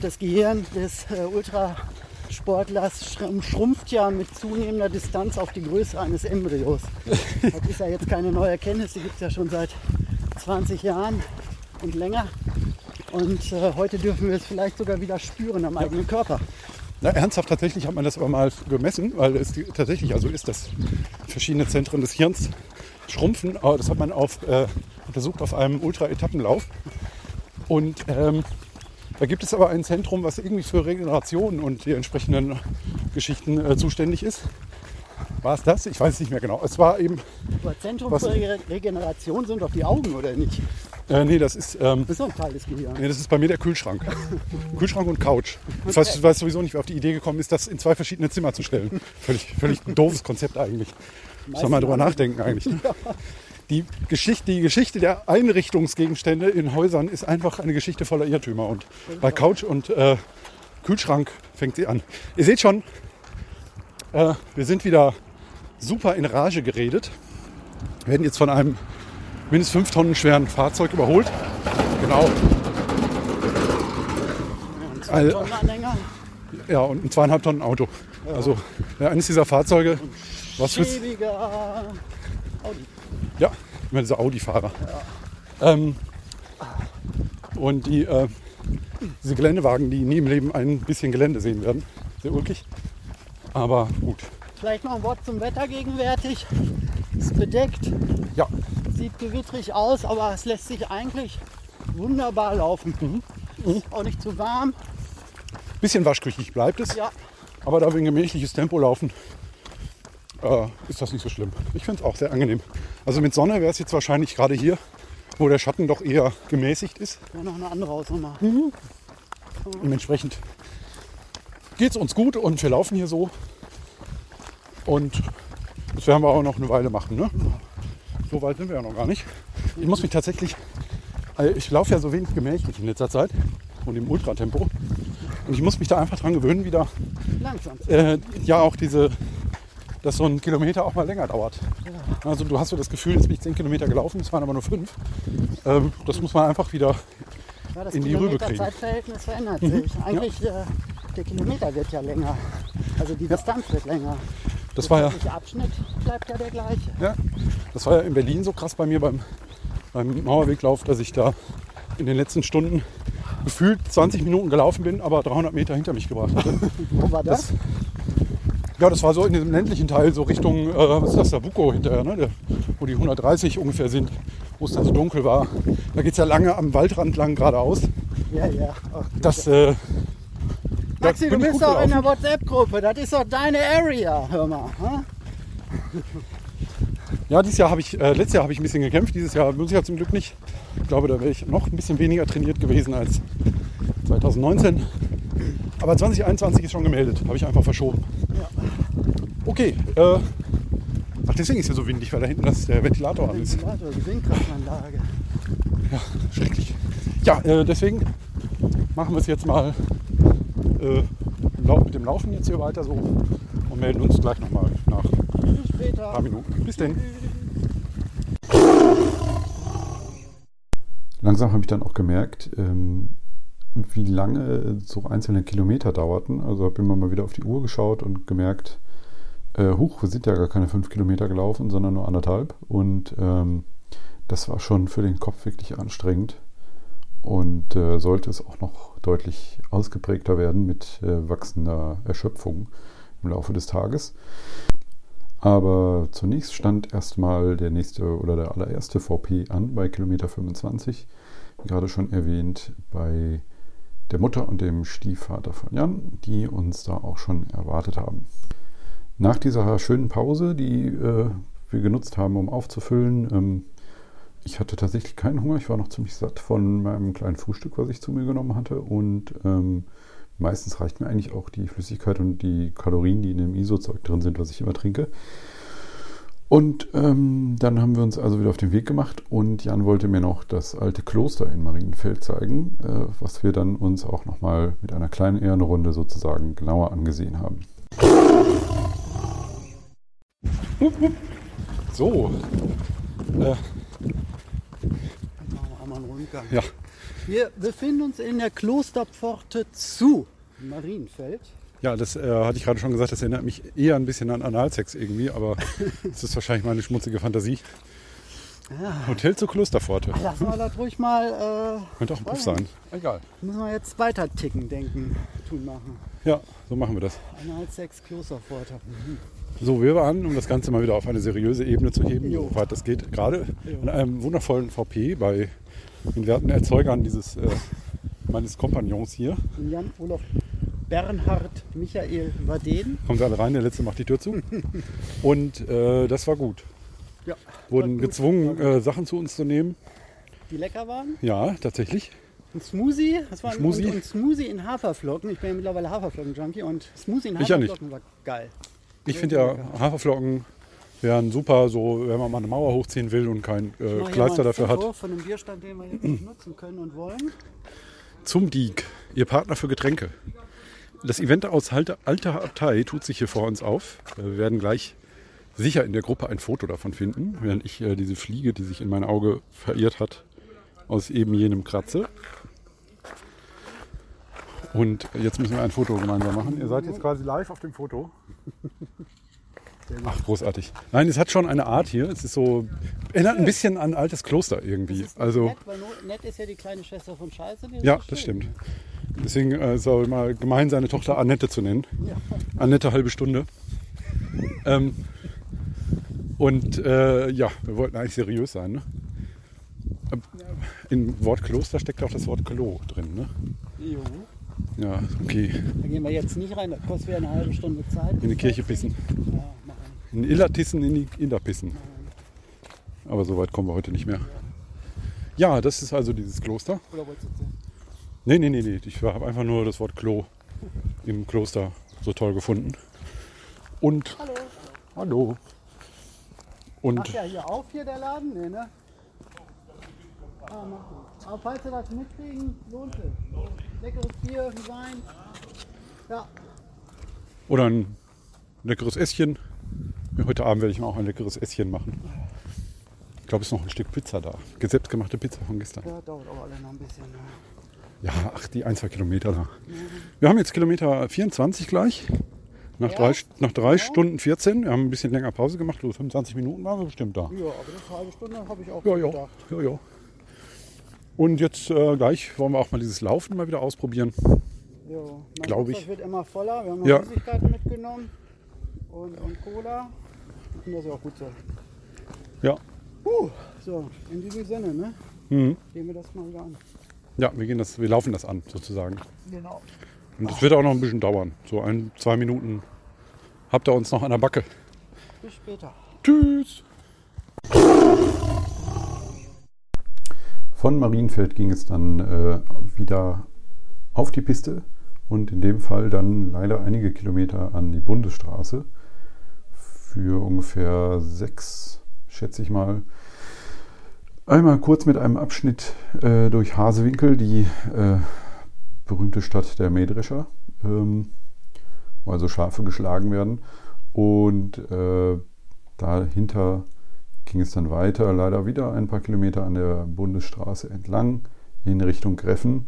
das Gehirn des äh, Ultrasportlers schrum- schrumpft ja mit zunehmender Distanz auf die Größe eines Embryos. Das ist ja jetzt keine neue Erkenntnis, die gibt es ja schon seit 20 Jahren und länger. Und äh, heute dürfen wir es vielleicht sogar wieder spüren am eigenen Körper. Na, ernsthaft, tatsächlich hat man das aber mal gemessen, weil es die- tatsächlich also ist, dass verschiedene Zentren des Hirns schrumpfen. Aber das hat man auf, äh, untersucht auf einem Ultra-Etappenlauf. Und ähm, da gibt es aber ein Zentrum, was irgendwie für Regeneration und die entsprechenden Geschichten äh, zuständig ist. War es das? Ich weiß es nicht mehr genau. Es war eben, Aber Zentrum Was- für Re- Regeneration sind doch die Augen, oder nicht? Äh, nee, das ist, ähm, Das ist auch ein Teil des Gehirns. nee, das ist bei mir der Kühlschrank. Kühlschrank und Couch. Ich weiß, ich weiß sowieso nicht, wer auf die Idee gekommen ist, das in zwei verschiedene Zimmer zu stellen. Völlig, völlig doofes Konzept eigentlich. Muss man mal drüber nachdenken eigentlich. Die Geschichte, die Geschichte der Einrichtungsgegenstände in Häusern ist einfach eine Geschichte voller Irrtümer. Und bei Couch und äh, Kühlschrank fängt sie an. Ihr seht schon, äh, wir sind wieder super in Rage geredet. Wir werden jetzt von einem mindestens 5 Tonnen schweren Fahrzeug überholt. Genau. Al- Tonnenanhänger. Ja, und ein zweieinhalb Tonnen Auto. Also ja, eines dieser Fahrzeuge, was für Schäbiger. Ja, immer diese Audi-Fahrer. Ähm, und die, äh, diese Geländewagen, die nie im Leben ein bisschen Gelände sehen werden. Sehr ulkig. Aber gut. Vielleicht noch ein Wort zum Wetter gegenwärtig. Ist bedeckt, Ja, sieht gewittrig aus, aber es lässt sich eigentlich wunderbar laufen. Mhm. Ist auch nicht zu warm. bisschen waschküchig bleibt es. Ja, Aber da wir ein gemächliches Tempo laufen, äh, ist das nicht so schlimm. Ich finde es auch sehr angenehm. Also mit Sonne wäre es jetzt wahrscheinlich gerade hier, wo der Schatten doch eher gemäßigt ist. ja noch eine andere Ausnahme. Dementsprechend geht es uns gut und wir laufen hier so. Und das werden wir auch noch eine Weile machen. Ne? So weit sind wir ja noch gar nicht. Ich muss mich tatsächlich, also ich laufe ja so wenig gemächlich in letzter Zeit und im Ultratempo. Und ich muss mich da einfach dran gewöhnen, wieder Langsam. äh, ja auch diese, dass so ein Kilometer auch mal länger dauert. Also du hast so das Gefühl, jetzt bin ich 10 Kilometer gelaufen, es waren aber nur 5. Ähm, das muss man einfach wieder, Ja, das in die Rübe kriegen. Mhm. Kilometer-Zeitverhältnis verändert sich. Eigentlich äh, der Kilometer wird ja länger. Also die Distanz wird länger. das war ja, Der Abschnitt bleibt ja der gleiche. ja, das war ja in Berlin so krass bei mir beim, beim Mauerweglauf, dass ich da in den letzten Stunden gefühlt 20 Minuten gelaufen bin, aber 300 Meter hinter mich gebracht hatte. Wo war das? Das, ja, das war so in diesem ländlichen Teil, so Richtung, äh, was ist das, da Buko hinterher, ne? der, wo die 130 ungefähr sind, wo es dann so dunkel war. Da geht es ja lange am Waldrand lang geradeaus. Ja, ja. Ach, Das, äh, Maxi, du bist doch in der. WhatsApp-Gruppe. Das ist doch deine Area. Hör mal. hm? Ja, dieses Jahr habe ich, äh, letztes Jahr habe ich ein bisschen gekämpft, dieses Jahr muss ich ja zum Glück nicht. Ich glaube, da wäre ich noch ein bisschen weniger trainiert gewesen als 2019. Aber 2021 ist schon gemeldet, habe ich einfach verschoben. Okay, äh, ach deswegen ist ja so windig, weil da hinten das, der Ventilator an ist. Ventilator, die Windkraftanlage. Schrecklich. Ja, äh, deswegen machen wir es jetzt mal äh, mit dem Laufen jetzt hier weiter so und melden uns gleich nochmal nach ein Bis später. paar Minuten. Bis denn. Langsam habe ich dann auch gemerkt, ähm, wie lange so einzelne Kilometer dauerten. Also habe immer mal wieder auf die Uhr geschaut und gemerkt, äh, huch, wir sind ja gar keine fünf Kilometer gelaufen, sondern nur anderthalb. Und ähm, das war schon für den Kopf wirklich anstrengend. Und äh, sollte es auch noch deutlich ausgeprägter werden mit äh, wachsender Erschöpfung im Laufe des Tages. Aber zunächst stand erstmal der nächste oder der allererste VP an bei Kilometer 25. Wie gerade schon erwähnt, bei der Mutter und dem Stiefvater von Jan, die uns da auch schon erwartet haben. Nach dieser schönen Pause, die äh, wir genutzt haben, um aufzufüllen, ähm, ich hatte tatsächlich keinen Hunger. Ich war noch ziemlich satt von meinem kleinen Frühstück, was ich zu mir genommen hatte. Und ähm, meistens reicht mir eigentlich auch die Flüssigkeit und die Kalorien, die in dem ISO-Zeug drin sind, was ich immer trinke. Und ähm, dann haben wir uns also wieder auf den Weg gemacht und Jan wollte mir noch das alte Kloster in Marienfeld zeigen, äh, was wir dann uns auch nochmal mit einer kleinen Ehrenrunde sozusagen genauer angesehen haben. So, äh, ja, Wir befinden uns in der Klosterpforte zu Marienfeld. Ja, das äh, hatte ich gerade schon gesagt, das erinnert mich eher ein bisschen an Analsex irgendwie, aber es ist wahrscheinlich meine schmutzige Fantasie. Hotel zur Klosterpforte. Lassen wir das ruhig mal. Äh, Könnte auch ein Puff sein. Egal. müssen wir jetzt weiter ticken, denken, tun machen. Ja, so machen wir das. Analsex Klosterpforte. Mhm. So, wir waren, um das Ganze mal wieder auf eine seriöse Ebene zu heben, Jo. soweit das geht, gerade an einem wundervollen VP bei den werten Erzeugern dieses äh, meines Kompagnons hier. Jan Olof Bernhard Michael Waden. Kommen sie alle rein, der letzte macht die Tür zu. Und äh, das war gut. Ja, Wurden gut. gezwungen, äh, Sachen zu uns zu nehmen. die lecker waren. Ja, tatsächlich. Ein Smoothie, das war ein, Smoothie? Und, und Smoothie in Haferflocken. Ich bin ja mittlerweile Haferflocken-Junkie und Smoothie in. Haferflocken war geil. Ich finde ja, Haferflocken wären super, so wenn man mal eine Mauer hochziehen will und kein äh, Kleister dafür Foto hat. Von einem Bierstand, den wir jetzt nicht nutzen können und wollen. Zum Dieg, Ihr Partner für Getränke. Das Event aus Alter Abtei tut sich hier vor uns auf. Äh, Wir werden gleich sicher in der Gruppe ein Foto davon finden, während ich äh, diese Fliege, die sich in mein Auge verirrt hat, aus eben jenem kratze. Und jetzt müssen wir ein Foto gemeinsam machen. Ihr seid jetzt quasi live auf dem Foto. Ach, großartig. Nein, es hat schon eine Art hier. Es ist so, erinnert ein bisschen an ein altes Kloster irgendwie. Also, Nett, weil nett ist ja die kleine Schwester von Scheiße. ja, das stimmt. Deswegen äh, auch immer gemein, seine Tochter Annette zu nennen. Annette halbe Stunde. Ähm, und äh, ja, wir wollten eigentlich seriös sein. Ne? Ähm, Im Wort Kloster steckt auch das Wort Klo drin. Ne? Jo. Ja, okay. Da gehen wir jetzt nicht rein, das kostet wieder eine halbe Stunde Zeit. In die Kirche pissen. Ja, In Illertissen, in die Inderpissen. Aber so weit kommen wir heute nicht mehr. Ja, das ist also dieses Kloster. Oder wolltest du erzählen? Nee, nee, nee, nee. Ich habe einfach nur das Wort Klo im Kloster so toll gefunden. Und. Hallo. Hallo. Und Macht ja hier auf hier der Laden? Nee, ne? Ah. Aber falls Sie das mitkriegen, lohnt es. Leckeres Bier, ein Wein. Ja, oder ein leckeres Esschen. Heute Abend werde ich mir auch ein leckeres Esschen machen. Ich glaube, es ist noch ein Stück Pizza da. Selbstgemachte Pizza von gestern. ja, dauert aber alle noch ein bisschen. Ne? Ja, ach, die ein, zwei Kilometer da. Wir haben jetzt Kilometer 24 gleich. Nach Ja, drei, nach drei genau. Stunden 14. Wir haben ein bisschen länger Pause gemacht. So 25 Minuten waren wir bestimmt da. Ja, aber das halbe Stunde habe ich auch Ja, ja. gedacht. ja, ja. Und jetzt äh, gleich wollen wir auch mal dieses Laufen mal wieder ausprobieren. Ja, mein Glaub Rucksack ich. wird immer voller. Wir haben noch Ja. Süßigkeiten mitgenommen und, und Cola. Und das ist ja auch gut so. Ja. Uh, so, in diesem Sinne, ne? Mhm. Gehen wir das mal wieder an. Ja, wir, gehen das, wir laufen das an, sozusagen. Genau. Und es wird auch noch ein bisschen dauern. So ein, zwei Minuten habt ihr uns noch an der Backe. Bis später. Tschüss. Von Marienfeld ging es dann äh, wieder auf die Piste und in dem Fall dann leider einige Kilometer an die Bundesstraße für ungefähr sechs, schätze ich mal. Einmal kurz mit einem Abschnitt äh, durch Hasewinkel, die äh, berühmte Stadt der Mähdrescher, ähm, wo also Schafe geschlagen werden. Und äh, dahinter ging es dann weiter, leider wieder ein paar Kilometer an der Bundesstraße entlang in Richtung Greffen,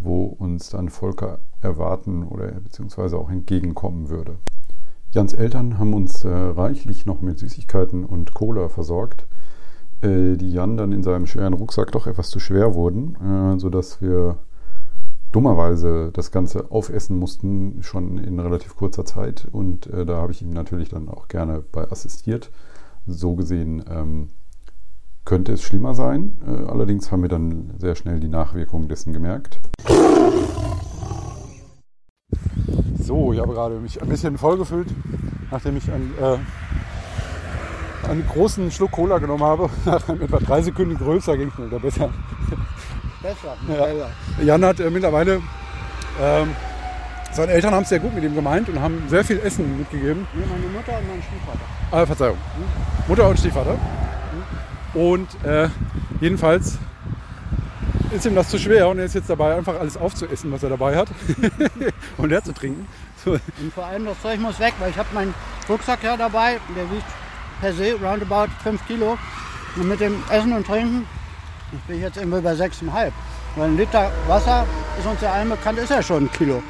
wo uns dann Volker erwarten oder beziehungsweise auch entgegenkommen würde. Jans Eltern haben uns äh, reichlich noch mit Süßigkeiten und Cola versorgt, äh, die Jan dann in seinem schweren Rucksack doch etwas zu schwer wurden, äh, sodass wir dummerweise das Ganze aufessen mussten, schon in relativ kurzer Zeit. Und äh, da habe ich ihm natürlich dann auch gerne bei assistiert. So gesehen ähm, könnte es schlimmer sein. Äh, allerdings haben wir dann sehr schnell die Nachwirkungen dessen gemerkt. So, ich habe gerade mich ein bisschen vollgefüllt, nachdem ich einen, äh, einen großen Schluck Cola genommen habe. Nach etwa drei Sekunden größer ging es mir wieder besser. Besser. Ja. Jan hat äh, mittlerweile, ähm, seine Eltern haben es sehr gut mit ihm gemeint und haben sehr viel Essen mitgegeben. Nee, meine Mutter und mein Stiefvater. Ah, Verzeihung. Mutter und Stiefvater. Und äh, jedenfalls ist ihm das zu schwer und er ist jetzt dabei, einfach alles aufzuessen, was er dabei hat und leer zu trinken. So, Und vor allem das Zeug muss weg, weil ich habe meinen Rucksack ja dabei, der wiegt per se roundabout 5 Kilo. Und mit dem Essen und Trinken ich bin jetzt immer bei 6,5. Weil ein Liter Wasser ist uns ja allen bekannt, ist ja schon ein Kilo.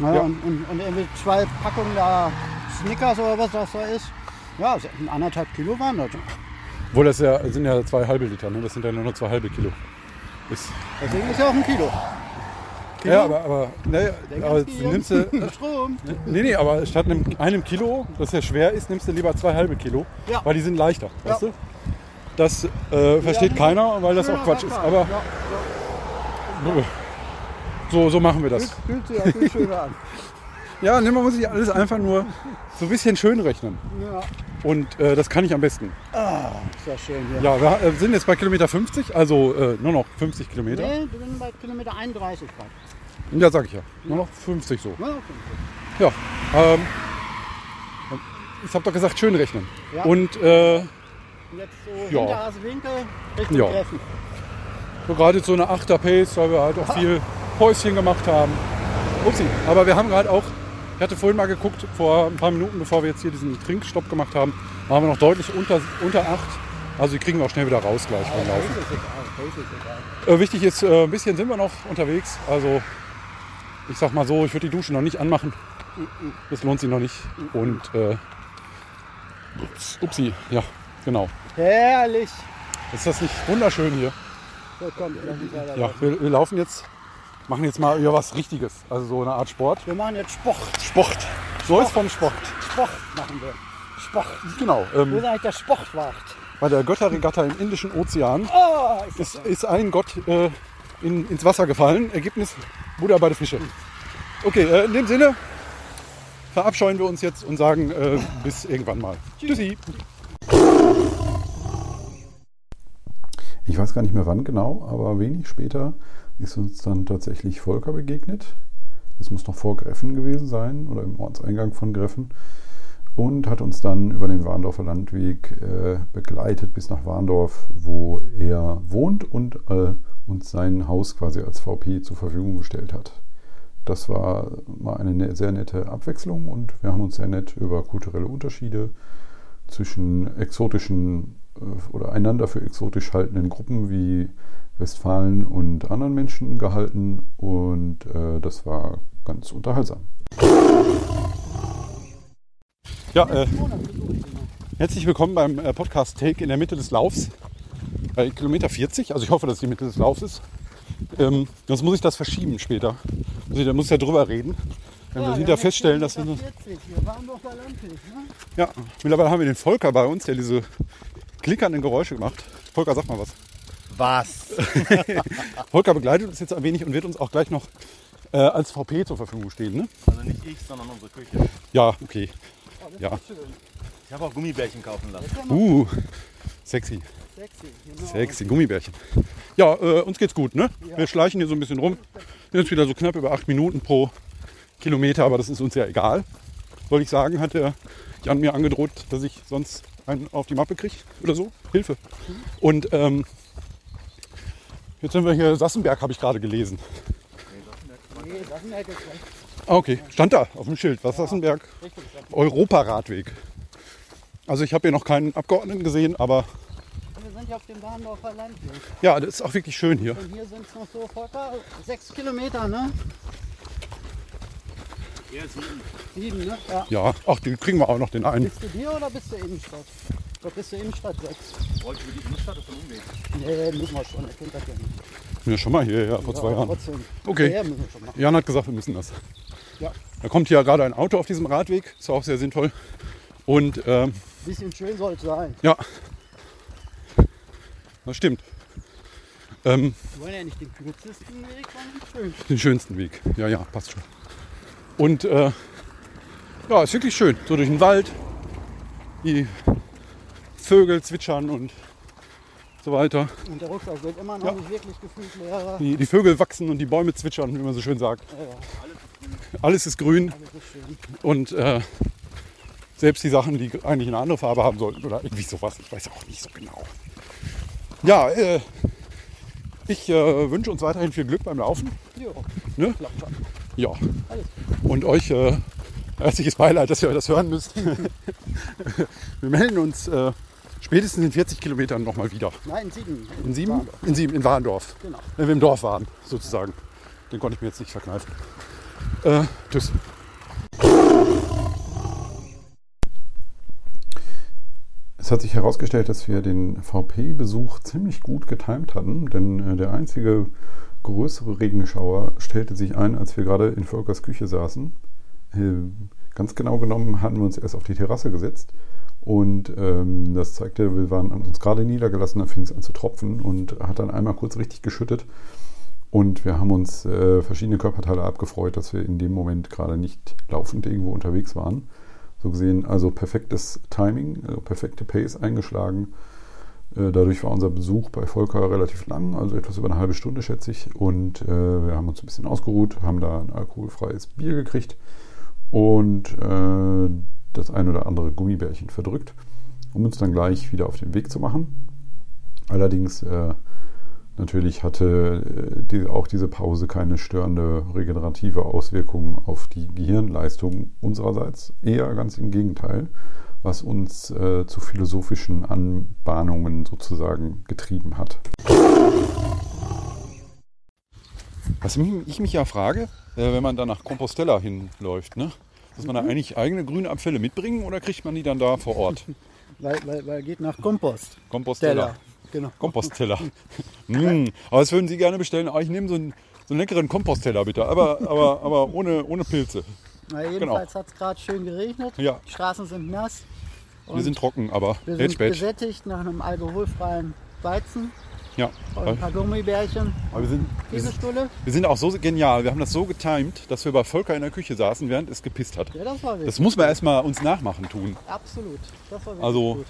Ja, Ja. Und, und, und irgendwie zwei Packungen da Snickers oder was das da ist. Ja, anderthalb Kilo waren das. obwohl das ja sind ja zwei halbe Liter, ne? das sind ja nur noch zwei halbe Kilo. Ist, Deswegen ist ja auch ein Kilo. Kilo? ja, aber, aber, ne, aber nimmst du, Strom. nee, nee, aber statt einem, einem Kilo, das ja schwer ist, nimmst du lieber zwei halbe Kilo, Ja. weil die sind leichter, Ja. weißt du? Das äh, versteht nee. keiner, weil das auch Quatsch ist. Aber Ja, so, so machen wir das. fühlt sich auch viel schöner an. Ja, man muss sich alles einfach nur so ein bisschen schön rechnen. Ja. Und äh, das kann ich am besten. Ah, ist ja schön hier. Ja, wir äh, sind jetzt bei Kilometer 50, also äh, nur noch 50 Kilometer. Nee, wir sind bei Kilometer 31 gerade. Ja, sag ich ja. Nur noch 50 so. Ja. Ähm, ich habe doch gesagt, schön rechnen. Ja. Und äh, Und jetzt so Ja. Hinterhasewinkel Richtung Ja. Treffen. so gerade so eine 8er Pace, weil wir halt auch viel Päuschen gemacht haben. Upsi. Aber wir haben gerade auch, ich hatte vorhin mal geguckt, vor ein paar Minuten, bevor wir jetzt hier diesen Trinkstopp gemacht haben, waren wir noch deutlich unter, unter 8. Also die kriegen wir auch schnell wieder raus gleich beim Laufen. Ist egal. Äh, wichtig ist, äh, ein bisschen sind wir noch unterwegs. Also ich sag mal so, ich würde die Dusche noch nicht anmachen. Das lohnt sich noch nicht. Und äh, ups, upsi, ja, genau. Herrlich. Ist das nicht wunderschön hier? Ja, wir, wir laufen jetzt, machen jetzt mal über was Richtiges. Also so eine Art Sport. Wir machen jetzt Sport. Sport. So ist vom Sport. Sport machen wir. Sport. Genau. Wo Ähm, ist eigentlich der Sportwart? bei der Götterregatta im Indischen Ozean Oh, ist ist, ist ein Gott äh, in, ins Wasser gefallen. Ergebnis Buddha bei den Fische. Okay, äh, in dem Sinne verabscheuen wir uns jetzt und sagen äh, bis irgendwann mal. Tschüssi. Ich weiß gar nicht mehr wann genau, aber wenig später ist uns dann tatsächlich Volker begegnet. Das muss noch vor Greffen gewesen sein oder im Ortseingang von Greffen. Und hat uns dann über den Warndorfer Landweg äh, begleitet bis nach Warndorf, wo er wohnt und äh, uns sein Haus quasi als VP zur Verfügung gestellt hat. Das war mal eine ne- sehr nette Abwechslung und wir haben uns sehr nett über kulturelle Unterschiede zwischen exotischen äh, oder einander für exotisch haltenden Gruppen wie Westfalen und anderen Menschen gehalten und äh, das war ganz unterhaltsam. Ja, äh, herzlich willkommen beim äh, Podcast Take in der Mitte des Laufs. Bei Kilometer 40. Also ich hoffe, dass die Mitte des Laufs ist. Ähm, sonst muss ich das verschieben später. Also, da muss ich ja drüber reden. Wenn wir hinterher feststellen, dass wir, 40. Wir waren doch da Landweg, ne? ja, mittlerweile haben wir den Volker bei uns, der diese klickernden Geräusche macht. Volker, sag mal was. Was? Volker begleitet uns jetzt ein wenig und wird uns auch gleich noch äh, als VP zur Verfügung stehen. Ne? Also nicht ich, sondern unsere Küche. Ja, okay. Ja. Ich habe auch Gummibärchen kaufen lassen. Uh, sexy. Sexy, genau. Sexy, Gummibärchen. Ja, äh, uns geht's gut, ne? Wir schleichen hier so ein bisschen rum. Sind jetzt wieder so knapp über acht Minuten pro Kilometer, aber das ist uns ja egal. Soll ich sagen, hat der Jan mir angedroht, dass ich sonst einen auf die Mappe kriege oder so. Hilfe. Und ähm, jetzt sind wir hier, Sassenberg habe ich gerade gelesen. Nee, Sassenberg ist. Ah, okay. Stand da auf dem Schild. Was Sassenberg? Richtig, Sassenberg. Europaradweg. Also ich habe hier noch keinen Abgeordneten gesehen, aber Wir sind ja auf dem Warndorfer Landweg. ja, das ist auch wirklich schön hier. Und hier sind es noch so Volker, sechs Kilometer, ne? Ja, sieben. Sieben, ne? Ja. Ja, ach, den kriegen wir auch noch den einen. Bist du dir oder bist du Innenstadt? Glaube, bist du Innenstadt sechs. Wollte ich für die Innenstadt oder den Umweg? Nee, müssen wir schon. Er kennt das ja nicht. Ja, schon mal hier, ja, vor zwei Ja, Jahren. Trotzdem. Okay. Ja, müssen wir schon machen. Jan hat gesagt, wir müssen das. Ja. Da kommt hier gerade ein Auto auf diesem Radweg, ist auch sehr sinnvoll. Und ähm, Bisschen schön soll es sein. ja, das stimmt. Ähm, Wir wollen ja nicht den kürzesten Weg, sondern schön. den schönsten Weg. Ja, ja, passt schon. Und äh, ja, ist wirklich schön. So durch den Wald, die Vögel zwitschern und so weiter. Und der Rucksack wird immer noch Ja. nicht wirklich gefühlt leerer. Die, die Vögel wachsen und die Bäume zwitschern, wie man so schön sagt. Ja, ja, Alles ist grün alles ist schön. und äh, selbst die Sachen, die eigentlich eine andere Farbe haben sollten oder irgendwie sowas, ich weiß auch nicht so genau. Ja, äh, ich äh, wünsche uns weiterhin viel Glück beim Laufen. Jo, Ne? klappt schon. Ja. Und euch äh, herzliches Beileid, dass ihr das hören müsst. Wir melden uns äh, spätestens in 40 Kilometern nochmal wieder. Nein, in sieben. In sieben? Warndorf. In sieben, in Warndorf. Genau. Wenn wir im Dorf waren, sozusagen. Den konnte ich mir jetzt nicht verkneifen. Äh, tschüss. Es hat sich herausgestellt, dass wir den VP-Besuch ziemlich gut getimt hatten, denn äh, der einzige größere Regenschauer stellte sich ein, als wir gerade in Volkers Küche saßen. Äh, ganz genau genommen hatten wir uns erst auf die Terrasse gesetzt und ähm, das zeigte, wir waren uns gerade niedergelassen, da fing es an zu tropfen und hat dann einmal kurz richtig geschüttet. Und wir haben uns äh, verschiedene Körperteile abgefreut, dass wir in dem Moment gerade nicht laufend irgendwo unterwegs waren, So gesehen, also perfektes Timing, also perfekte Pace eingeschlagen. Äh, Dadurch war unser Besuch bei Volker relativ lang, also etwas über eine halbe Stunde, schätze ich. Und äh, wir haben uns ein bisschen ausgeruht, haben da ein alkoholfreies Bier gekriegt und äh, das ein oder andere Gummibärchen verdrückt, um uns dann gleich wieder auf den Weg zu machen. Allerdings äh, natürlich hatte äh, die, auch diese Pause keine störende regenerative Auswirkung auf die Gehirnleistung unsererseits. Eher ganz im Gegenteil, was uns äh, zu philosophischen Anbahnungen sozusagen getrieben hat. Was mich- ich mich ja frage, äh, wenn man da nach Compostela hinläuft, ne? muss man da eigentlich eigene grüne Abfälle mitbringen oder kriegt man die dann da vor Ort? Weil, weil, weil geht nach Kompost. Compostela. Teller. Genau. Kompostteller. mm, aber das würden Sie gerne bestellen. Aber ich nehme so einen, so einen leckeren Kompostteller bitte, aber, aber, aber ohne, ohne Pilze. Na, jedenfalls hat es gerade schön geregnet. Ja. Die Straßen sind nass. Wir sind trocken, aber wir sind spät. gesättigt nach einem alkoholfreien Weizen Ja. und ein paar Gummibärchen, Aber wir sind, wir, sind, wir sind auch so genial. Wir haben das so getimed, dass wir bei Volker in der Küche saßen, während es gepisst hat. Ja, das war wirklich Das muss man erstmal uns nachmachen tun. absolut. Das war wirklich Also, gut.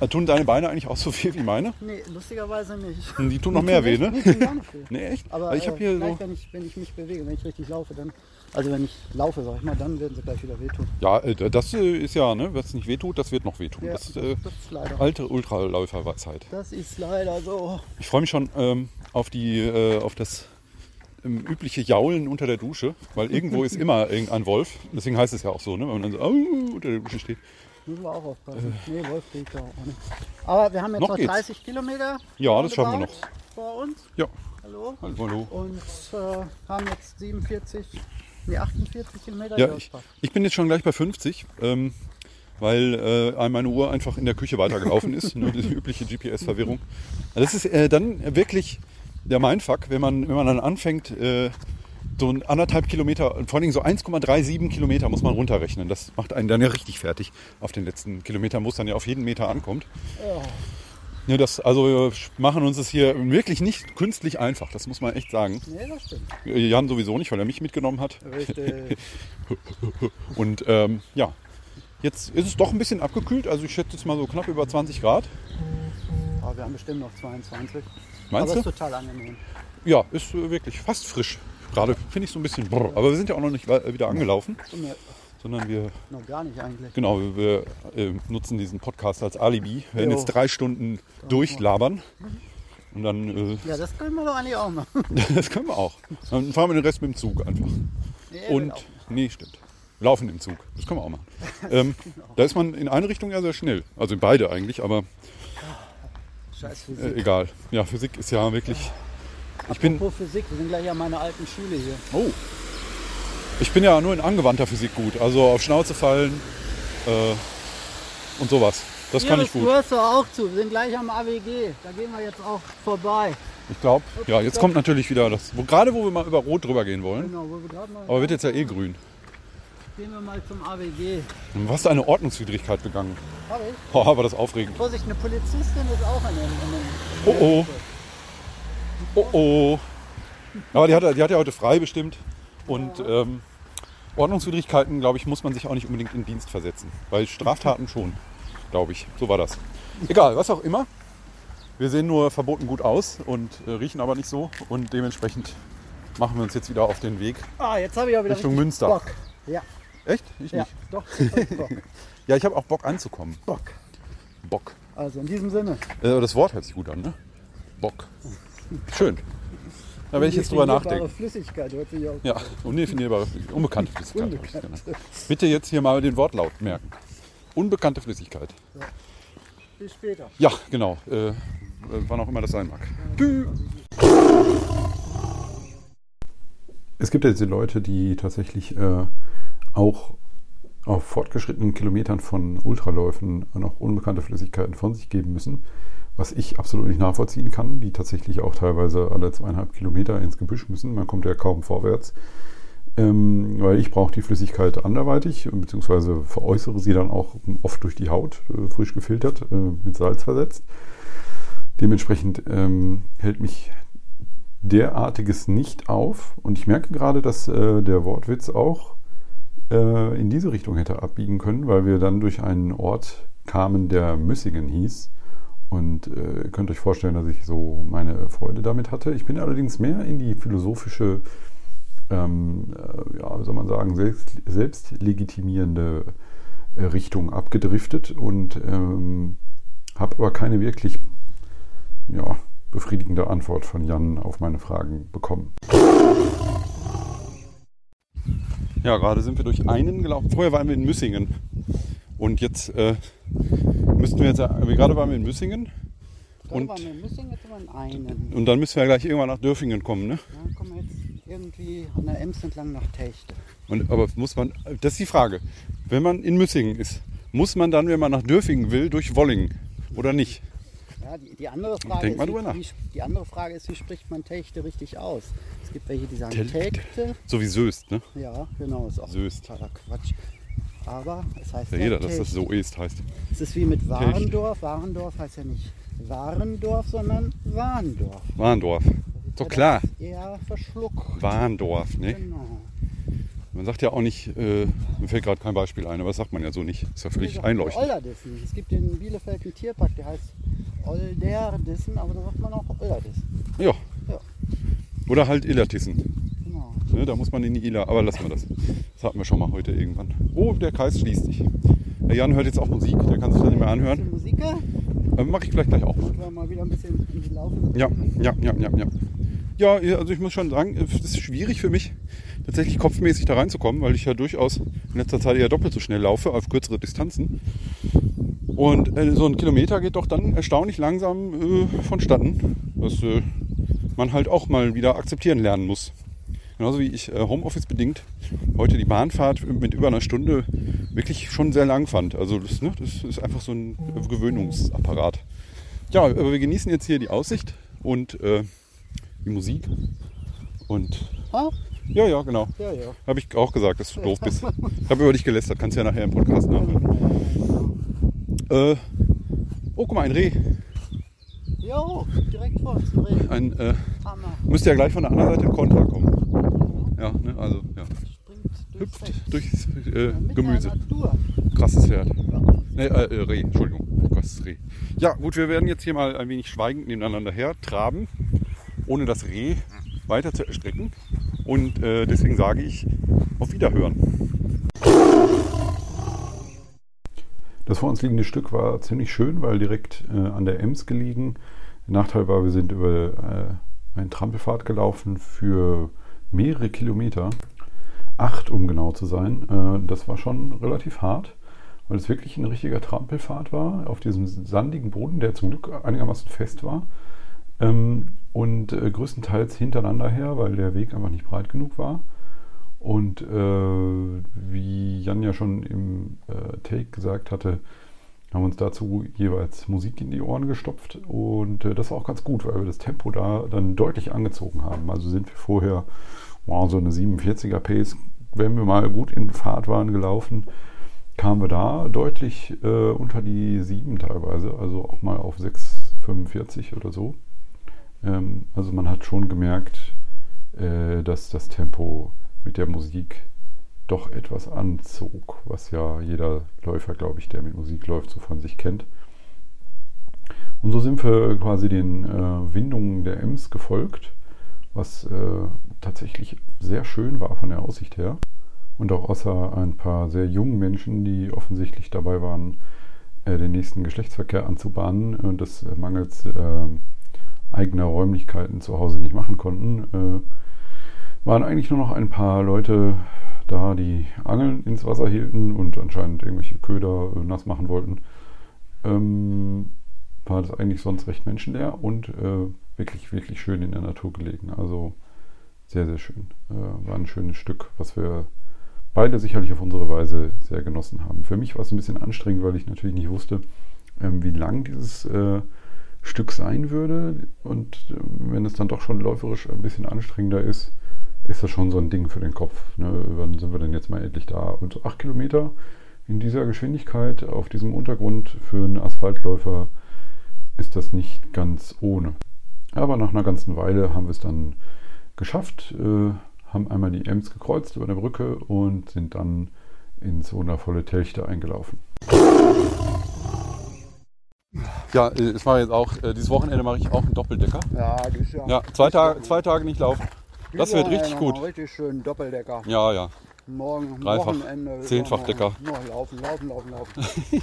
Äh, tun deine Beine eigentlich auch so viel wie meine? Nee, lustigerweise nicht. Die tun noch mehr weh, ne? Nee, tun. Nee, echt? Aber ich habe äh, hier gleich, so. wenn, ich, wenn ich mich bewege, wenn ich richtig laufe, dann. Also wenn ich laufe, sag ich mal, dann werden sie gleich wieder wehtun. Ja, äh, das äh, ist ja, ne, was nicht wehtut, das wird noch wehtun. Ja, das ist äh, das ist leider. alte Ultraläuferweisheit. Das ist leider so. Ich freue mich schon ähm, auf, die, äh, auf das ähm, übliche Jaulen unter der Dusche, weil irgendwo ist immer irgendein Wolf. Deswegen heißt es ja auch so, ne? wenn man dann so au, unter der Dusche steht. Müssen wir auch aufpassen. nee, Wolf kriegt da auch nicht. Aber wir haben jetzt Noch noch, geht's. 30 Kilometer. Ja, das schaffen wir roundabout Vor uns. Ja, Hallo. hallo. Und äh, haben jetzt 47, nee, 48 Kilometer. Ja, ich, ich bin jetzt schon gleich bei 50, ähm, weil äh, meine Uhr einfach in der Küche weitergelaufen ist. Nur diese übliche GPS-Verwirrung. Das ist äh, dann wirklich der Mindfuck, wenn man, wenn man dann anfängt, äh, so ein anderthalb Kilometer, vor allem so 1,37 Kilometer muss man runterrechnen. Das macht einen dann ja richtig fertig auf den letzten Kilometern, wo es dann ja auf jeden Meter ankommt. Ja, das, also wir machen uns das hier wirklich nicht künstlich einfach, das muss man echt sagen. Nee, das stimmt. Jan sowieso nicht, weil er mich mitgenommen hat. Richtig. Und ähm, ja, jetzt ist es doch ein bisschen abgekühlt. Also ich schätze jetzt mal so knapp über 20 Grad. Aber wir haben bestimmt noch 22. Meinst Aber du? ist total angenehm. Ja, ist äh, wirklich fast frisch. Gerade finde ich so ein bisschen brr. Aber wir sind ja auch noch nicht wieder angelaufen, sondern wir, noch gar nicht eigentlich. genau, wir äh, nutzen diesen Podcast als Alibi. Wir werden jetzt drei Stunden durchlabern. Und dann, äh, Ja, das können wir doch eigentlich auch machen. das können wir auch. Dann fahren wir den Rest mit dem Zug einfach. Nee, Und, auch. nee, stimmt. Wir laufen im Zug. Das können wir auch machen. Ähm, da ist man in eine Richtung ja sehr schnell. Also in beide eigentlich, aber Scheiß Physik. äh, egal. Ja, Physik ist ja wirklich. Ich bin, Apropos Physik, wir sind gleich an meiner alten Schule hier. oh, ich bin ja nur in angewandter Physik gut. Also auf Schnauze fallen äh, und sowas. Das kann ich Du gut. hörst doch auch zu. Wir sind gleich am AWG. Da gehen wir jetzt auch vorbei. Ich glaube, ja, jetzt kommt natürlich wieder das. Wo, gerade wo wir mal über Rot drüber gehen wollen. Genau, wo wir gerade mal. Aber wird jetzt ja eh grün. Gehen wir mal zum AWG. Du hast eine Ordnungswidrigkeit begangen. Hab ich? Oh, war das aufregend. Vorsicht, eine Polizistin ist auch an dem. An dem Oh oh. Oh oh. Aber die hat, die hat ja heute frei bestimmt. Und ähm, Ordnungswidrigkeiten, glaube ich, muss man sich auch nicht unbedingt in Dienst versetzen. Bei Straftaten schon, glaube ich. So war das. Egal, was auch immer. Wir sehen nur verboten gut aus und äh, riechen aber nicht so. Und dementsprechend machen wir uns jetzt wieder auf den Weg. Ah, jetzt habe ich auch wieder Richtung Münster. Bock. Ja, Echt? Ich ja, nicht. doch. Bock. Ja, ich habe auch Bock anzukommen. Bock. Bock. Also in diesem Sinne. Äh, das Wort hört sich gut an, ne? Bock. Schön. Da werde ich jetzt drüber nachdenken. Flüssigkeit hört sich auch. Ja, undefinierbare, unbekannte Flüssigkeit. hab ich Unbekannt. genannt. Bitte jetzt hier mal den Wortlaut merken. Unbekannte Flüssigkeit. Bis später. Ja, genau. Äh, wann auch immer das sein mag. Es gibt jetzt die Leute, die tatsächlich äh, auch auf fortgeschrittenen Kilometern von Ultraläufen noch unbekannte Flüssigkeiten von sich geben müssen, was ich absolut nicht nachvollziehen kann, die tatsächlich auch teilweise alle zweieinhalb Kilometer ins Gebüsch müssen. Man kommt ja kaum vorwärts, ähm, weil ich brauche die Flüssigkeit anderweitig, beziehungsweise veräußere sie dann auch oft durch die Haut, äh, frisch gefiltert, äh, mit Salz versetzt. Dementsprechend ähm, hält mich derartiges nicht auf. Und ich merke gerade, dass äh, der Wortwitz auch äh, in diese Richtung hätte abbiegen können, weil wir dann durch einen Ort kamen, der Müssingen hieß. Und äh, könnt euch vorstellen, dass ich so meine Freude damit hatte. Ich bin allerdings mehr in die philosophische, ähm, äh, ja, wie soll man sagen, selbst, selbstlegitimierende äh, Richtung abgedriftet und ähm, habe aber keine wirklich ja, befriedigende Antwort von Jan auf meine Fragen bekommen. Ja, gerade sind wir durch einen gelaufen. Vorher waren wir in Müssingen. Und jetzt äh, müssten wir jetzt, äh, gerade waren wir in Müssingen. Und- waren wir in Müssing, jetzt sind wir in einen. Und dann müssen wir gleich irgendwann nach Dörfingen kommen, ne? Dann kommen wir jetzt irgendwie an der Ems entlang nach Techte. Und, aber muss man, das ist die Frage. Wenn man in Müssingen ist, muss man dann, wenn man nach Dörfingen will, durch Wollingen oder nicht? Ja, die, die, andere Frage Denk mal ist, drüber nach. wie, die andere Frage ist, wie spricht man Techte richtig aus? Es gibt welche, die sagen Tel- Techte. So wie Söst, ne? Ja, genau, ist auch Söst. totaler Quatsch. Aber es heißt Ja, ja jeder, dass das so ist, heißt. Es ist wie mit Warendorf. Warendorf heißt ja nicht Warendorf, sondern Warndorf. Warndorf. Doch klar. Eher verschluckt. Warndorf, ne? Genau. Man sagt ja auch nicht, äh, mir fällt gerade kein Beispiel ein, aber das sagt man ja so nicht. Ist ja völlig einleuchtend. Olderdissen. Es gibt in Bielefeld einen Tierpark, der heißt Olderdissen, aber da sagt man auch Olderdissen. Ja. Ja. Oder halt Illertissen. Ne, da muss man in die Iller, aber lassen wir das. Das hatten wir schon mal heute irgendwann. Oh, der Kreis schließt sich. Der Jan hört jetzt auch Musik, der kann sich dann nicht mehr anhören. Musiker. Aber mache ich vielleicht gleich auch mal. Mal wieder ein bisschen in die Laufe. Ja, ja, ja, ja, ja. Ja, ja, also ich muss schon sagen, es ist schwierig für mich, tatsächlich kopfmäßig da reinzukommen, weil ich ja durchaus in letzter Zeit eher doppelt so schnell laufe, auf kürzere Distanzen. Und äh, so ein Kilometer geht doch dann erstaunlich langsam äh, vonstatten, was äh, man halt auch mal wieder akzeptieren lernen muss. Genauso wie ich äh, Homeoffice bedingt heute die Bahnfahrt mit über einer Stunde wirklich schon sehr lang fand. Also das, ne, das ist einfach so ein Gewöhnungsapparat. Ja, aber wir genießen jetzt hier die Aussicht und äh, die Musik. Und Ha? ja, ja, genau. Ja, ja. Habe ich auch gesagt, dass du doof bist. Ich habe über dich gelästert, kannst ja nachher im Podcast nachhören. Äh, oh, guck mal, ein Reh. Jo, direkt vor uns. ein Reh. Ein, äh, Hammer. müsste ja gleich von der anderen Seite im Kontra kommen. Ja, ne, also, ja. Durchs Hüpft Feld. durchs äh, Gemüse. Krasses Pferd. Ja. Ne, äh, äh, Reh, Entschuldigung. Oh Gott, Reh. Ja, gut, wir werden jetzt hier mal ein wenig schweigend nebeneinander her traben, ohne das Reh weiter zu erstrecken. Und äh, deswegen sage ich auf Wiederhören. Das vor uns liegende Stück war ziemlich schön, weil direkt äh, an der Ems gelegen. Der Nachteil war, wir sind über äh, einen Trampelpfad gelaufen für mehrere Kilometer. Acht, um genau zu sein. Äh, das war schon relativ hart, weil es wirklich ein richtiger Trampelpfad war, auf diesem sandigen Boden, der zum Glück einigermaßen fest war. Ähm, und äh, größtenteils hintereinander her, weil der Weg einfach nicht breit genug war. Und äh, wie Jan ja schon im Take gesagt hatte, haben uns dazu jeweils Musik in die Ohren gestopft. Und äh, das war auch ganz gut, weil wir das Tempo da dann deutlich angezogen haben. Also sind wir vorher wow, so eine 47er Pace, wenn wir mal gut in Fahrt waren, gelaufen, kamen wir da deutlich äh, unter die 7 teilweise, also auch mal auf 6,45 oder so. Ähm, also man hat schon gemerkt, äh, dass das Tempo mit der Musik doch etwas anzog, was ja jeder Läufer, glaube ich, der mit Musik läuft, so von sich kennt. Und so sind wir quasi den äh, Windungen der Ems gefolgt, was äh, tatsächlich sehr schön war von der Aussicht her. Und auch außer ein paar sehr jungen Menschen, die offensichtlich dabei waren, äh, den nächsten Geschlechtsverkehr anzubahnen und das äh, mangels äh, eigener Räumlichkeiten zu Hause nicht machen konnten, äh, waren eigentlich nur noch ein paar Leute da, die Angeln ins Wasser hielten und anscheinend irgendwelche Köder äh, nass machen wollten. Ähm, war das eigentlich sonst recht menschenleer und äh, wirklich, wirklich schön in der Natur gelegen. Also sehr, sehr schön. Äh, war ein schönes Stück, was wir beide sicherlich auf unsere Weise sehr genossen haben. Für mich war es ein bisschen anstrengend, weil ich natürlich nicht wusste, ähm, wie lang dieses äh, Stück sein würde. Und äh, wenn es dann doch schon läuferisch ein bisschen anstrengender ist, ist das schon so ein Ding für den Kopf. Ne? Wann sind wir denn jetzt mal endlich da? Und so acht Kilometer in dieser Geschwindigkeit auf diesem Untergrund für einen Asphaltläufer ist das nicht ganz ohne. Aber nach einer ganzen Weile haben wir es dann geschafft, äh, haben einmal die Ems gekreuzt über der Brücke und sind dann ins wundervolle Telchte eingelaufen. Ja, äh, es war jetzt auch, äh, dieses Wochenende mache ich auch einen Doppeldecker. Ja, das ist ja. Ja, zwei, Tage, zwei Tage nicht laufen. Das wird richtig gut. Richtig schön Doppeldecker. Ja, ja. Morgen, Dreifach, Wochenende. Zehnfachdecker. Nur laufen, laufen, laufen, laufen.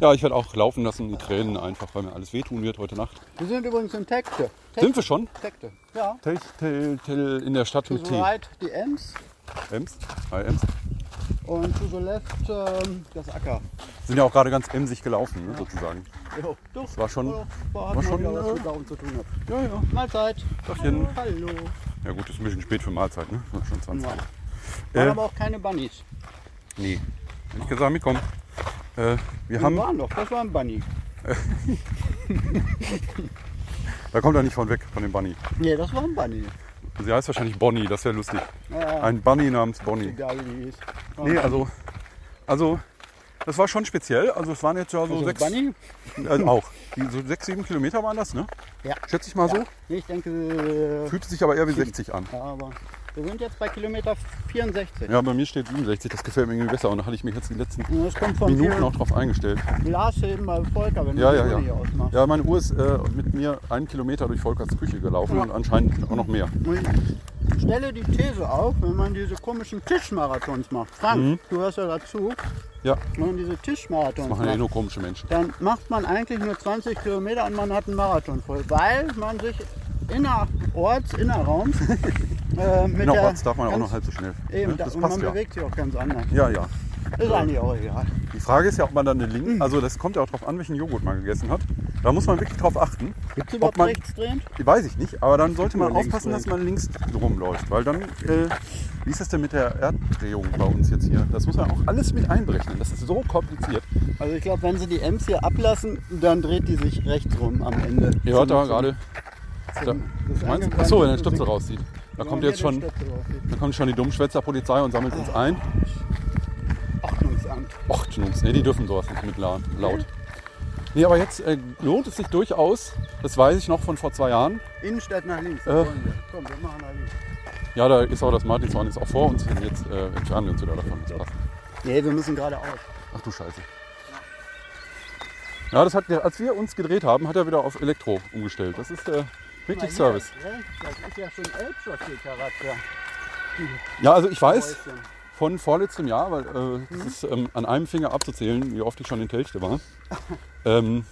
Ja, ich werde auch laufen lassen, die Tränen einfach, weil mir alles wehtun wird heute Nacht. Wir sind übrigens in Tekte. Sind wir schon? Tekte. Ja. Tel in der Stadt To mit T. right die Ems Ems? Hi, Ems. und to the left ähm, das Acker. Sind ja auch gerade ganz emsig gelaufen, ne, sozusagen. Jo, doch. war schon- War, war, schon, wieder was äh, mit Daumen zu tun hat. Ja, ja. Mahlzeit. Tagchen. Hallo. Ja gut, ist ein bisschen spät für Mahlzeit, ne? Schon 20. Ja. Waren Äh, aber auch keine Bunnies. nee. Hätte ich gesagt, mitkommen. Äh, wir Die haben, waren doch, das war ein Bunny. da kommt er nicht von weg, von dem Bunny. Nee, das war ein Bunny. Sie heißt wahrscheinlich Bonnie, das wäre lustig. Ja, Ein Bunny namens Bonnie. egal wie die hieß. Nee, also, also, das war schon speziell. Also es waren jetzt ja so Also sechs, Bunny? äh, auch. So sechs, sieben Kilometer waren das, ne? Ja. Schätze ich mal so. Nee, Ich denke, äh, Fühlte sich aber eher wie 60 an. ja, aber wir sind jetzt bei Kilometer 64. Ja, bei mir steht 67, das gefällt mir irgendwie besser. Und da hatte ich mich jetzt die letzten Und das kommt von Minuten auch drauf eingestellt. Glasheben bei Volker, wenn Ja, du ja, die ja. Uhr hier ausmachst. Ja, meine Uhr ist äh, mit mir einen Kilometer durch Volkers Küche gelaufen Ja. und anscheinend auch noch mehr. Ich stelle die These auf, wenn man diese komischen Tischmarathons macht. Frank, du hörst ja dazu. Ja, Wenn man diese Tischmarathons machen ja eh macht, nur komische Menschen. dann macht man eigentlich nur 20 Kilometer und man hat einen Marathon voll. Weil man sich innerorts, innerraums äh, Innerorts darf man auch ganz- noch halb so schnell. Eben, ne? da, Das man passt ja. bewegt sich auch ganz anders. Ja, ja. Ist eigentlich auch egal. Die Frage ist ja, ob man dann eine Link, also das kommt ja auch drauf an, welchen Joghurt man gegessen hat. Da muss man wirklich drauf achten. Gibt es überhaupt man- rechtsdrehend? Weiß ich nicht, aber dann sollte man aufpassen, dass man links rumläuft. Weil dann, äh, wie ist das denn mit der Erddrehung bei uns jetzt hier? Das muss man auch alles mit einberechnen. Das ist so kompliziert. Also ich glaube, wenn sie die Ems hier ablassen, dann dreht die sich rechts rum am Ende. Ihr hört da gerade. Meinst Achso, wenn der. Stöpsel rauszieht. Da kommt jetzt schon, da kommt schon die Dummschwätzerpolizei und sammelt uns ein. Ordnungsamt. Schnupps. Nee, die dürfen sowas nicht mit la- laut. Nee, aber jetzt äh, lohnt es sich durchaus, das weiß ich noch von vor zwei Jahren. Innenstadt nach links. Äh. Komm, wir machen nach links. Ja, da ist auch das Martinshorn ist auch vor uns und jetzt äh, entfernen wir uns wieder davon. Das passt. Nee, wir müssen geradeaus. Ach du Scheiße. Ja, das hat, als wir uns gedreht haben, hat er wieder auf Elektro umgestellt. Das ist äh, wirklich Service. Das ist ja schon Elbschloss-Charakter. Ja, also ich weiß von vorletztem Jahr, weil äh, das ist ähm, an einem Finger abzuzählen, wie oft ich schon in Telchte war. ähm,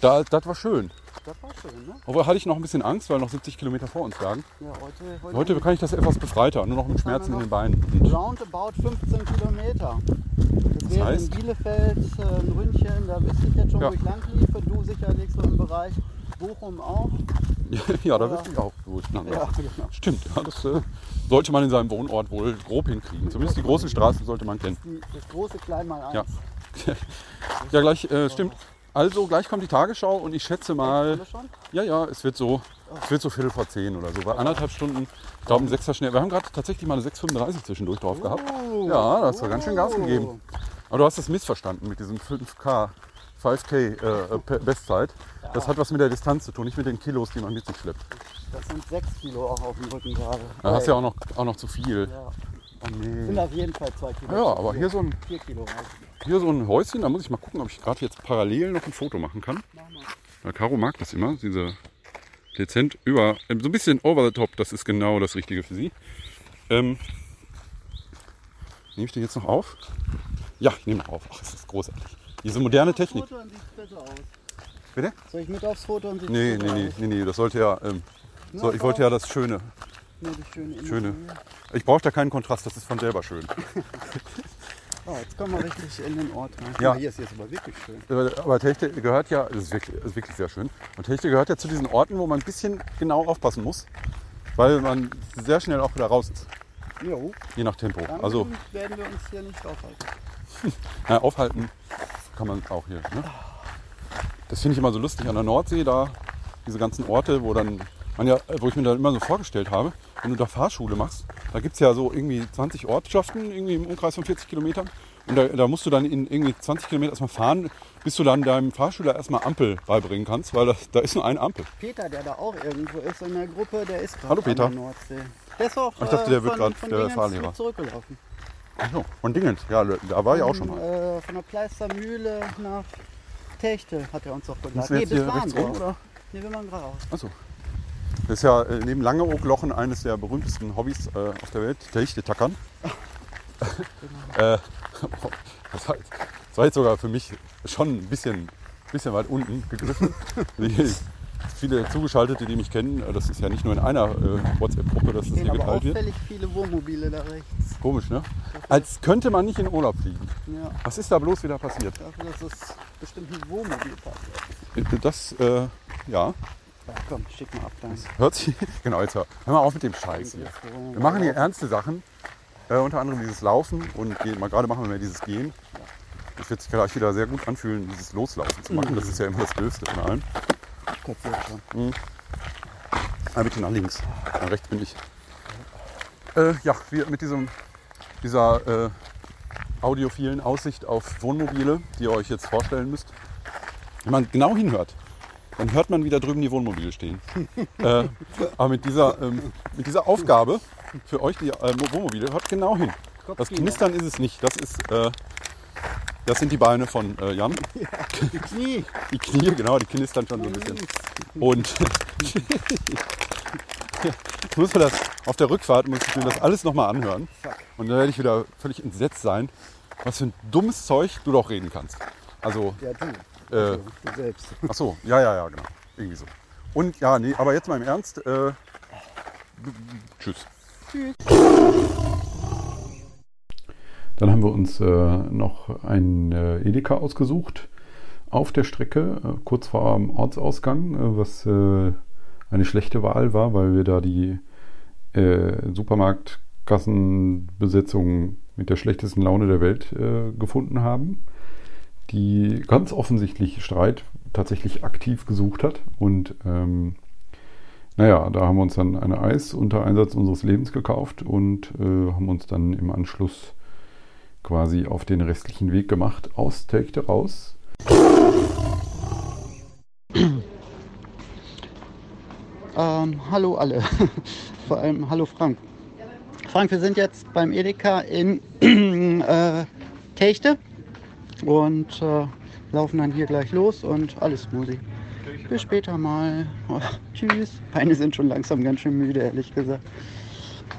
da, das war schön. Das war schön, ne? Obwohl hatte ich noch ein bisschen Angst, weil noch 70 Kilometer vor uns lagen. Ja, heute, heute, Heute kann ich das etwas befreiter, nur noch mit Schmerzen in den Beinen. Und roundabout 15 Kilometer. Das, wäre heißt? in Bielefeld äh, ein Ründchen, da wüsste ich jetzt schon, Ja. wo ich lang liefe. Du sicherlich so im Bereich Bochum auch. ja, da wüsste ich auch, lang Ja, genau. Stimmt, ja, das äh, sollte man in seinem Wohnort wohl grob hinkriegen. Zumindest die großen Straßen sollte man kennen. Das große Klein mal eins. Ja. Ja, gleich, äh, stimmt. Also, gleich kommt die Tagesschau und ich schätze mal, ja, ja, es wird so, es wird so Viertel vor zehn oder so. Bei anderthalb Stunden, ich glaube, ein Sechser schnell. Wir haben gerade tatsächlich mal eine 6,35 zwischendurch drauf gehabt. Oh. Ja, da hast du ganz schön Gas gegeben. Aber du hast das missverstanden mit diesem 5K, 5K äh, Bestzeit. Das hat was mit der Distanz zu tun, nicht mit den Kilos, die man mit sich schleppt. Das sind 6 Kilo auch auf dem Rücken gerade. Da hast du ja auch noch, auch noch zu viel. Ja. Oh Sind nee. auf jeden Fall 2 Kilo. Ja, aber hier so ein, 4 Kilo reichen. hier so ein Häuschen, da muss ich mal gucken, ob ich gerade jetzt parallel noch ein Foto machen kann. Weil Caro mag das immer, diese dezent über, ähm, so ein bisschen over the top, das ist genau das Richtige für sie. Ähm, nehme ich den jetzt noch auf? Ja, ich nehme noch auf. Ach, das ist großartig. Diese moderne Technik. Bitte? Soll ich mit aufs Foto und Nee, nee, nee, nee, nee, das sollte ja, ähm, so, ich wollte ja das Schöne. Nur die schöne Schöne. Ich brauche da keinen Kontrast, das ist von selber schön. Oh, jetzt kommen wir richtig in den Ort rein. Ja. Hier ist jetzt aber wirklich schön. Aber Techte gehört ja, das ist wirklich, das ist wirklich sehr schön. Und Techte gehört ja zu diesen Orten, wo man ein bisschen genau aufpassen muss, weil man sehr schnell auch wieder raus ist, Jo, je nach Tempo. dann Also werden wir uns hier nicht aufhalten. Na, aufhalten kann man auch hier. Ne? Das finde ich immer so lustig an der Nordsee, da diese ganzen Orte, wo dann man ja, wo ich mir dann immer so vorgestellt habe, wenn du da Fahrschule machst, da gibt es ja so irgendwie 20 Ortschaften irgendwie im Umkreis von 40 Kilometern. Und da, da musst du dann in irgendwie 20 Kilometer erstmal fahren, bis du dann deinem Fahrschüler erstmal Ampel beibringen kannst, weil das, da ist nur eine Ampel. Peter, der da auch irgendwo ist in der Gruppe, der ist gerade Hallo, Peter. an der Nordsee. Der ist auch Ich dachte, der äh, wird grad von der Fahrlehrer. zurückgelaufen. Achso, von Dingens. Ja, da war ich auch schon mal. Äh, von der Pleistermühle nach Techte hat er uns doch begleitet. rechts rum, Warndorf. oder? Nee, wir machen geradeaus. Achso. Das ist ja äh, neben Langeoog-Lochen eines der berühmtesten Hobbys äh, auf der Welt, Techte-Tackern. äh, das, war, das war jetzt sogar für mich schon ein bisschen, bisschen weit unten gegriffen. Viele Zugeschaltete, die mich kennen, äh, das ist ja nicht nur in einer äh, WhatsApp-Gruppe, dass das hier geteilt wird. auffällig viele Wohnmobile da rechts. Komisch, ne? Als könnte man nicht in Urlaub fliegen. Ja, Was ist da bloß wieder passiert? dafür, dass es bestimmt ein Wohnmobilpark ist. Äh, Das, äh, ja, Ja, komm, schick mal ab dann. hört sich. Genau, jetzt hör, hör mal auf mit dem Scheiß hier. Wir machen hier ernste Sachen, äh, unter anderem dieses Laufen und gehen. Mal gerade machen wir mehr dieses Gehen. Das wird sich gleich wieder sehr gut anfühlen, dieses Loslaufen zu machen. Das ist ja immer das Blödste von allem. Ich kotze jetzt schon. Ah, bitte nach links. Nach rechts bin ich. Äh, ja, wir mit diesem, dieser äh, audiophilen Aussicht auf Wohnmobile, die ihr euch jetzt vorstellen müsst. Wenn man genau hinhört, dann hört man, wie da drüben die Wohnmobile stehen. äh, aber mit dieser, ähm, mit dieser Aufgabe für euch, die äh, Wohnmobile, hört genau hin. Das Knistern ist es nicht. Das ist, äh, das sind die Beine von äh, Jan. Die Knie. Die Knie, genau, die knistern schon so ein bisschen. Und ich muss mir das auf der Rückfahrt muss ich mir das alles nochmal anhören. Und dann werde ich wieder völlig entsetzt sein, was für ein dummes Zeug du doch reden kannst. Also, Ja, du. äh, Du selbst. ach so, ja, ja, ja, genau. Irgendwie so. Und ja, nee, aber jetzt mal im Ernst. Äh, tschüss. Dann haben wir uns äh, noch einen äh, Edeka ausgesucht auf der Strecke, äh, kurz vor dem Ortsausgang, äh, was äh, eine schlechte Wahl war, weil wir da die äh, Supermarktkassenbesetzung mit der schlechtesten Laune der Welt äh, gefunden haben, die ganz offensichtlich Streit tatsächlich aktiv gesucht hat. Und ähm, naja, da haben wir uns dann eine Eis unter Einsatz unseres Lebens gekauft und äh, haben uns dann im Anschluss quasi auf den restlichen Weg gemacht, aus Telgte raus. Ähm, hallo alle. Vor allem hallo Frank. Frank, wir sind jetzt beim Edeka in äh, Techte und äh, laufen dann hier gleich los und alles smoothie. Bis später mal. Oh, tschüss. Beine sind schon langsam ganz schön müde, ehrlich gesagt.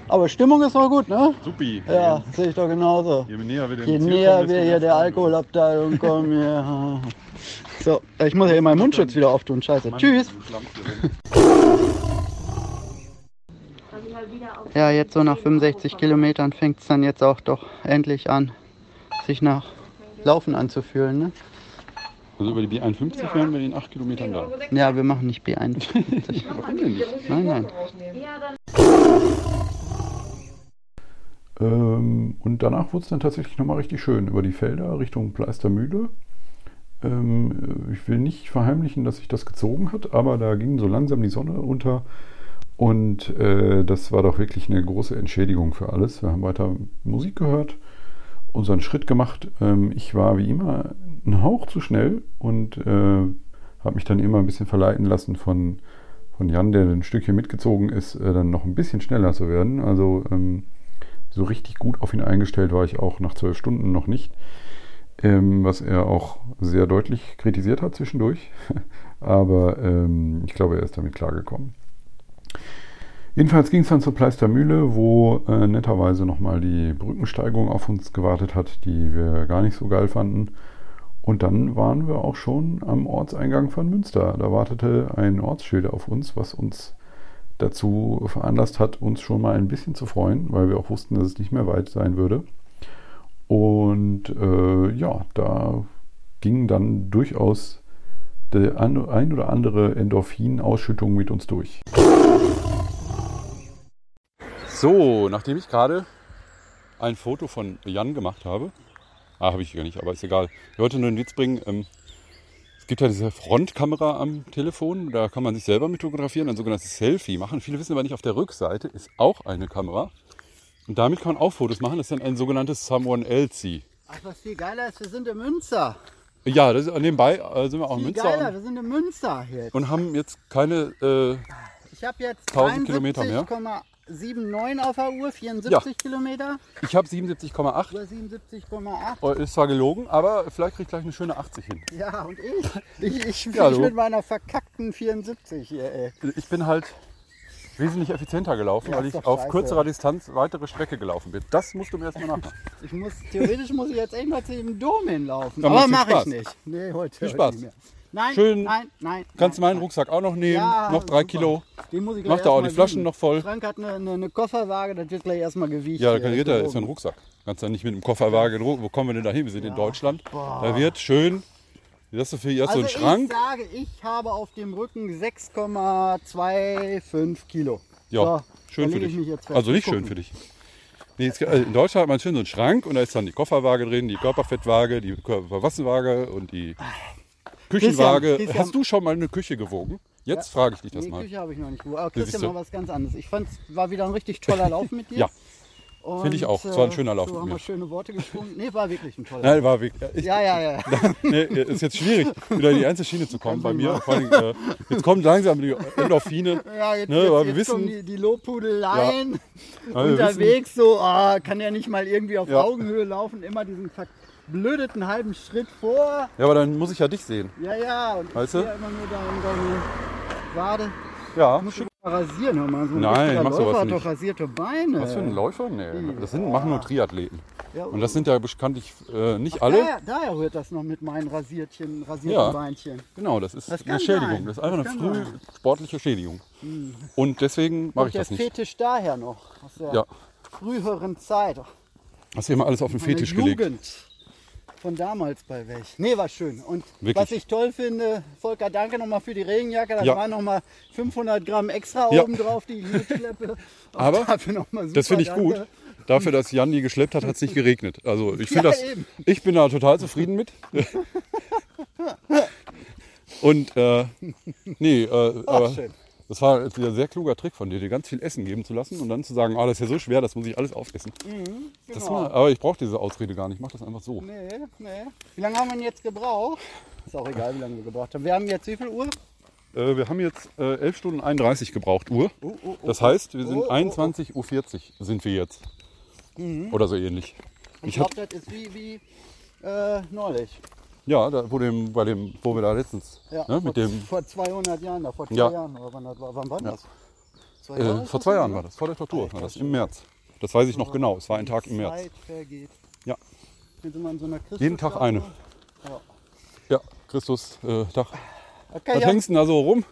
Aber Stimmung ist voll gut, ne? Supi. Ja, sehe ich doch genauso. Je näher wir dem Je näher kommen, wir hier der. Alkoholabteilung kommen, ja. So, ich muss ja hier meinen Mundschutz wieder auftun. Scheiße. Tschüss. Ja, jetzt so nach 65 Kilometern fängt es dann jetzt auch doch endlich an, sich nach Laufen anzufühlen. Ne? Also über die B51 wären wir in 8 Kilometern da. Ja, wir machen nicht B51. Warum denn nicht? nein, nein. Ähm, und danach wurde es dann tatsächlich nochmal richtig schön über die Felder Richtung Pleistermühle. Ähm, ich will nicht verheimlichen, dass sich das gezogen hat, aber da ging so langsam die Sonne unter und äh, das war doch wirklich eine große Entschädigung für alles. Wir haben weiter Musik gehört, unseren Schritt gemacht. Ähm, ich war wie immer ein Hauch zu schnell und äh, habe mich dann immer ein bisschen verleiten lassen von, von Jan, der ein Stückchen mitgezogen ist, äh, dann noch ein bisschen schneller zu werden. Also ähm, so richtig gut auf ihn eingestellt war ich auch nach zwölf Stunden noch nicht. Ähm, was er auch sehr deutlich kritisiert hat zwischendurch. Aber ähm, ich glaube, er ist damit klargekommen. Jedenfalls ging es dann zur Pleistermühle, wo äh, netterweise nochmal die Brückensteigung auf uns gewartet hat, die wir gar nicht so geil fanden. Und dann waren wir auch schon am Ortseingang von Münster. Da wartete ein Ortsschild auf uns, was uns dazu veranlasst hat, uns schon mal ein bisschen zu freuen, weil wir auch wussten, dass es nicht mehr weit sein würde. Und äh, ja, da ging dann durchaus der ein, oder andere Endorphin-Ausschüttung mit uns durch. So, nachdem ich gerade ein Foto von Jan gemacht habe, ah, habe ich gar nicht, aber ist egal. Ich wollte nur einen Witz bringen. Ähm, gibt ja diese Frontkamera am Telefon, da kann man sich selber mit fotografieren, ein sogenanntes Selfie machen. Viele wissen aber nicht, auf der Rückseite ist auch eine Kamera. Und damit kann man auch Fotos machen. Das ist dann ein sogenanntes Someone Else. Ach, was viel geiler ist, wir sind in Münster. Ja, das ist, nebenbei äh, sind wir auch in Viel Münster geiler, und, wir sind in Münster jetzt. und haben jetzt keine. Äh, Ich habe jetzt 1000 Kilometer mehr? 7,9 auf der Uhr, 74 Kilometer. Ich habe 77,8. Oder 77,8. Oh, Ist zwar gelogen, aber vielleicht krieg ich gleich eine schöne 80 hin. Ja, und ich, ich, ich, Ja, mit meiner verkackten 74 hier, ey. Ich bin halt wesentlich effizienter gelaufen, Ja, weil ich auf scheiße. kürzerer Distanz weitere Strecke gelaufen bin. Das musst du mir erstmal nachmachen. Ich muss, theoretisch muss ich jetzt echt mal zu dem Dom hinlaufen. Dann Aber mache ich nicht. Nee, heute, Viel heute Spaß. Nein, Schön. nein, nein. Kannst du meinen Rucksack auch noch nehmen, Ja, noch drei super. Kilo. Den muss ich Mach gleich da auch die Flaschen wiegen. noch voll. Frank hat eine, eine, eine Kofferwaage, das wird gleich erstmal gewiegt. Ja, da hier, geht er, ist ja ein. Rucksack. Kannst ja nicht mit einem Kofferwagen, wo kommen wir denn da hin? Wir sind in Deutschland. Da wird schön, hast du für, hier Also einen Schrank. ich sage, ich habe auf dem Rücken 6,25 Kilo. Ja, So, schön für dich. Also nicht schön für dich. Nee, jetzt, äh, in Deutschland hat man schön so einen Schrank und da ist dann die Kofferwaage drin, die Körperfettwaage, die Körperwasserwaage und die Küchenwaage. Christian. Hast du schon mal eine Küche gewogen? Jetzt frage ich dich das Nee, mal. Küche habe ich noch nicht gewogen. Aber Christian, du. mal was ganz anderes. Ich fand es war wieder ein richtig toller Lauf mit dir. Ja, finde ich auch. Es war ein schöner Lauf So mit haben mir. wir schöne Worte geschwungen. Nee, war wirklich ein toller Nein, war wirklich. Ich, Ja, ja, ja. nee, ist jetzt schwierig, wieder in die einzelne Schiene zu kommen bei mir. Allem, äh, jetzt kommt langsam die Endorphine. Ja, jetzt, Ne, jetzt, wir jetzt kommen wissen- die, die Lobhudeleien Ja, unterwegs so, ah, kann ja nicht mal irgendwie auf Ja. Augenhöhe laufen, immer diesen verblödeten halben Schritt vor. Ja, aber dann muss ich ja dich sehen. Ja, ja, und Weißt ich du? sehe immer nur da in deine Wade. Ja, Muss ich mal rasieren, hör mal. So ein Nein, mach sowas Läufer hat nicht. doch rasierte Beine. Was für ein Läufer? Nee, das sind, machen nur Triathleten. Ja, Und das sind ja bekanntlich äh, nicht Daher, alle. daher rührt das noch mit meinen rasiertchen, rasierten Ja. Beinchen. Genau, das ist Das eine Schädigung. sein. Das ist einfach Das eine früh sein. Hm. sportliche Schädigung. Und deswegen mache ich der das nicht. Fetisch daher noch, aus der Ja. früheren Zeit. Hast du immer alles auf den Fetisch gelegt. Von damals bei welch. Nee, war schön. Und Wirklich. was ich toll finde, Volker, danke nochmal für die Regenjacke. Da Ja. waren nochmal 500 Gramm extra Ja. oben drauf, die ich mitschleppe. Auch Aber dafür noch mal super, Das finde ich danke. gut. Dafür, dass Jan die geschleppt hat, hat es nicht geregnet. Also ich Ja, finde das, eben. ich bin da total zufrieden mit. Und äh, nee, äh, aber schön. Das war jetzt wieder ein sehr kluger Trick von dir, dir ganz viel Essen geben zu lassen und dann zu sagen, ah, das ist ja so schwer, das muss ich alles aufessen. Das Genau. war, aber ich brauche diese Ausrede gar nicht, ich mache das einfach so. Nee, nee. Wie lange haben wir denn jetzt gebraucht? Ist auch egal, wie lange wir gebraucht haben. Wir haben jetzt wie viel Uhr? Äh, wir haben jetzt äh, 11 Stunden 31 gebraucht Uhr. Oh, oh, oh, Das heißt, wir oh, sind oh, oh. 21.40 Uhr sind wir jetzt. Oder so ähnlich. Ich, Ich glaube, das ist wie, wie äh, neulich. Ja, da, wo, dem, bei dem, wo wir da letztens Ja, ne, vor, mit dem vor 200 Jahren, da, vor zwei Ja. Jahren. Oder wann, war, wann war Ja. das? Zwei Äh, vor zwei Jahren war das, vor der Tortur war das, im März. Das weiß ich noch genau, es war ein Tag im März. Zeit vergeht. Ja, so jeden Tag eine. Ja. Ja, Christus, äh, kann Was ich, hängst du denn da so rum?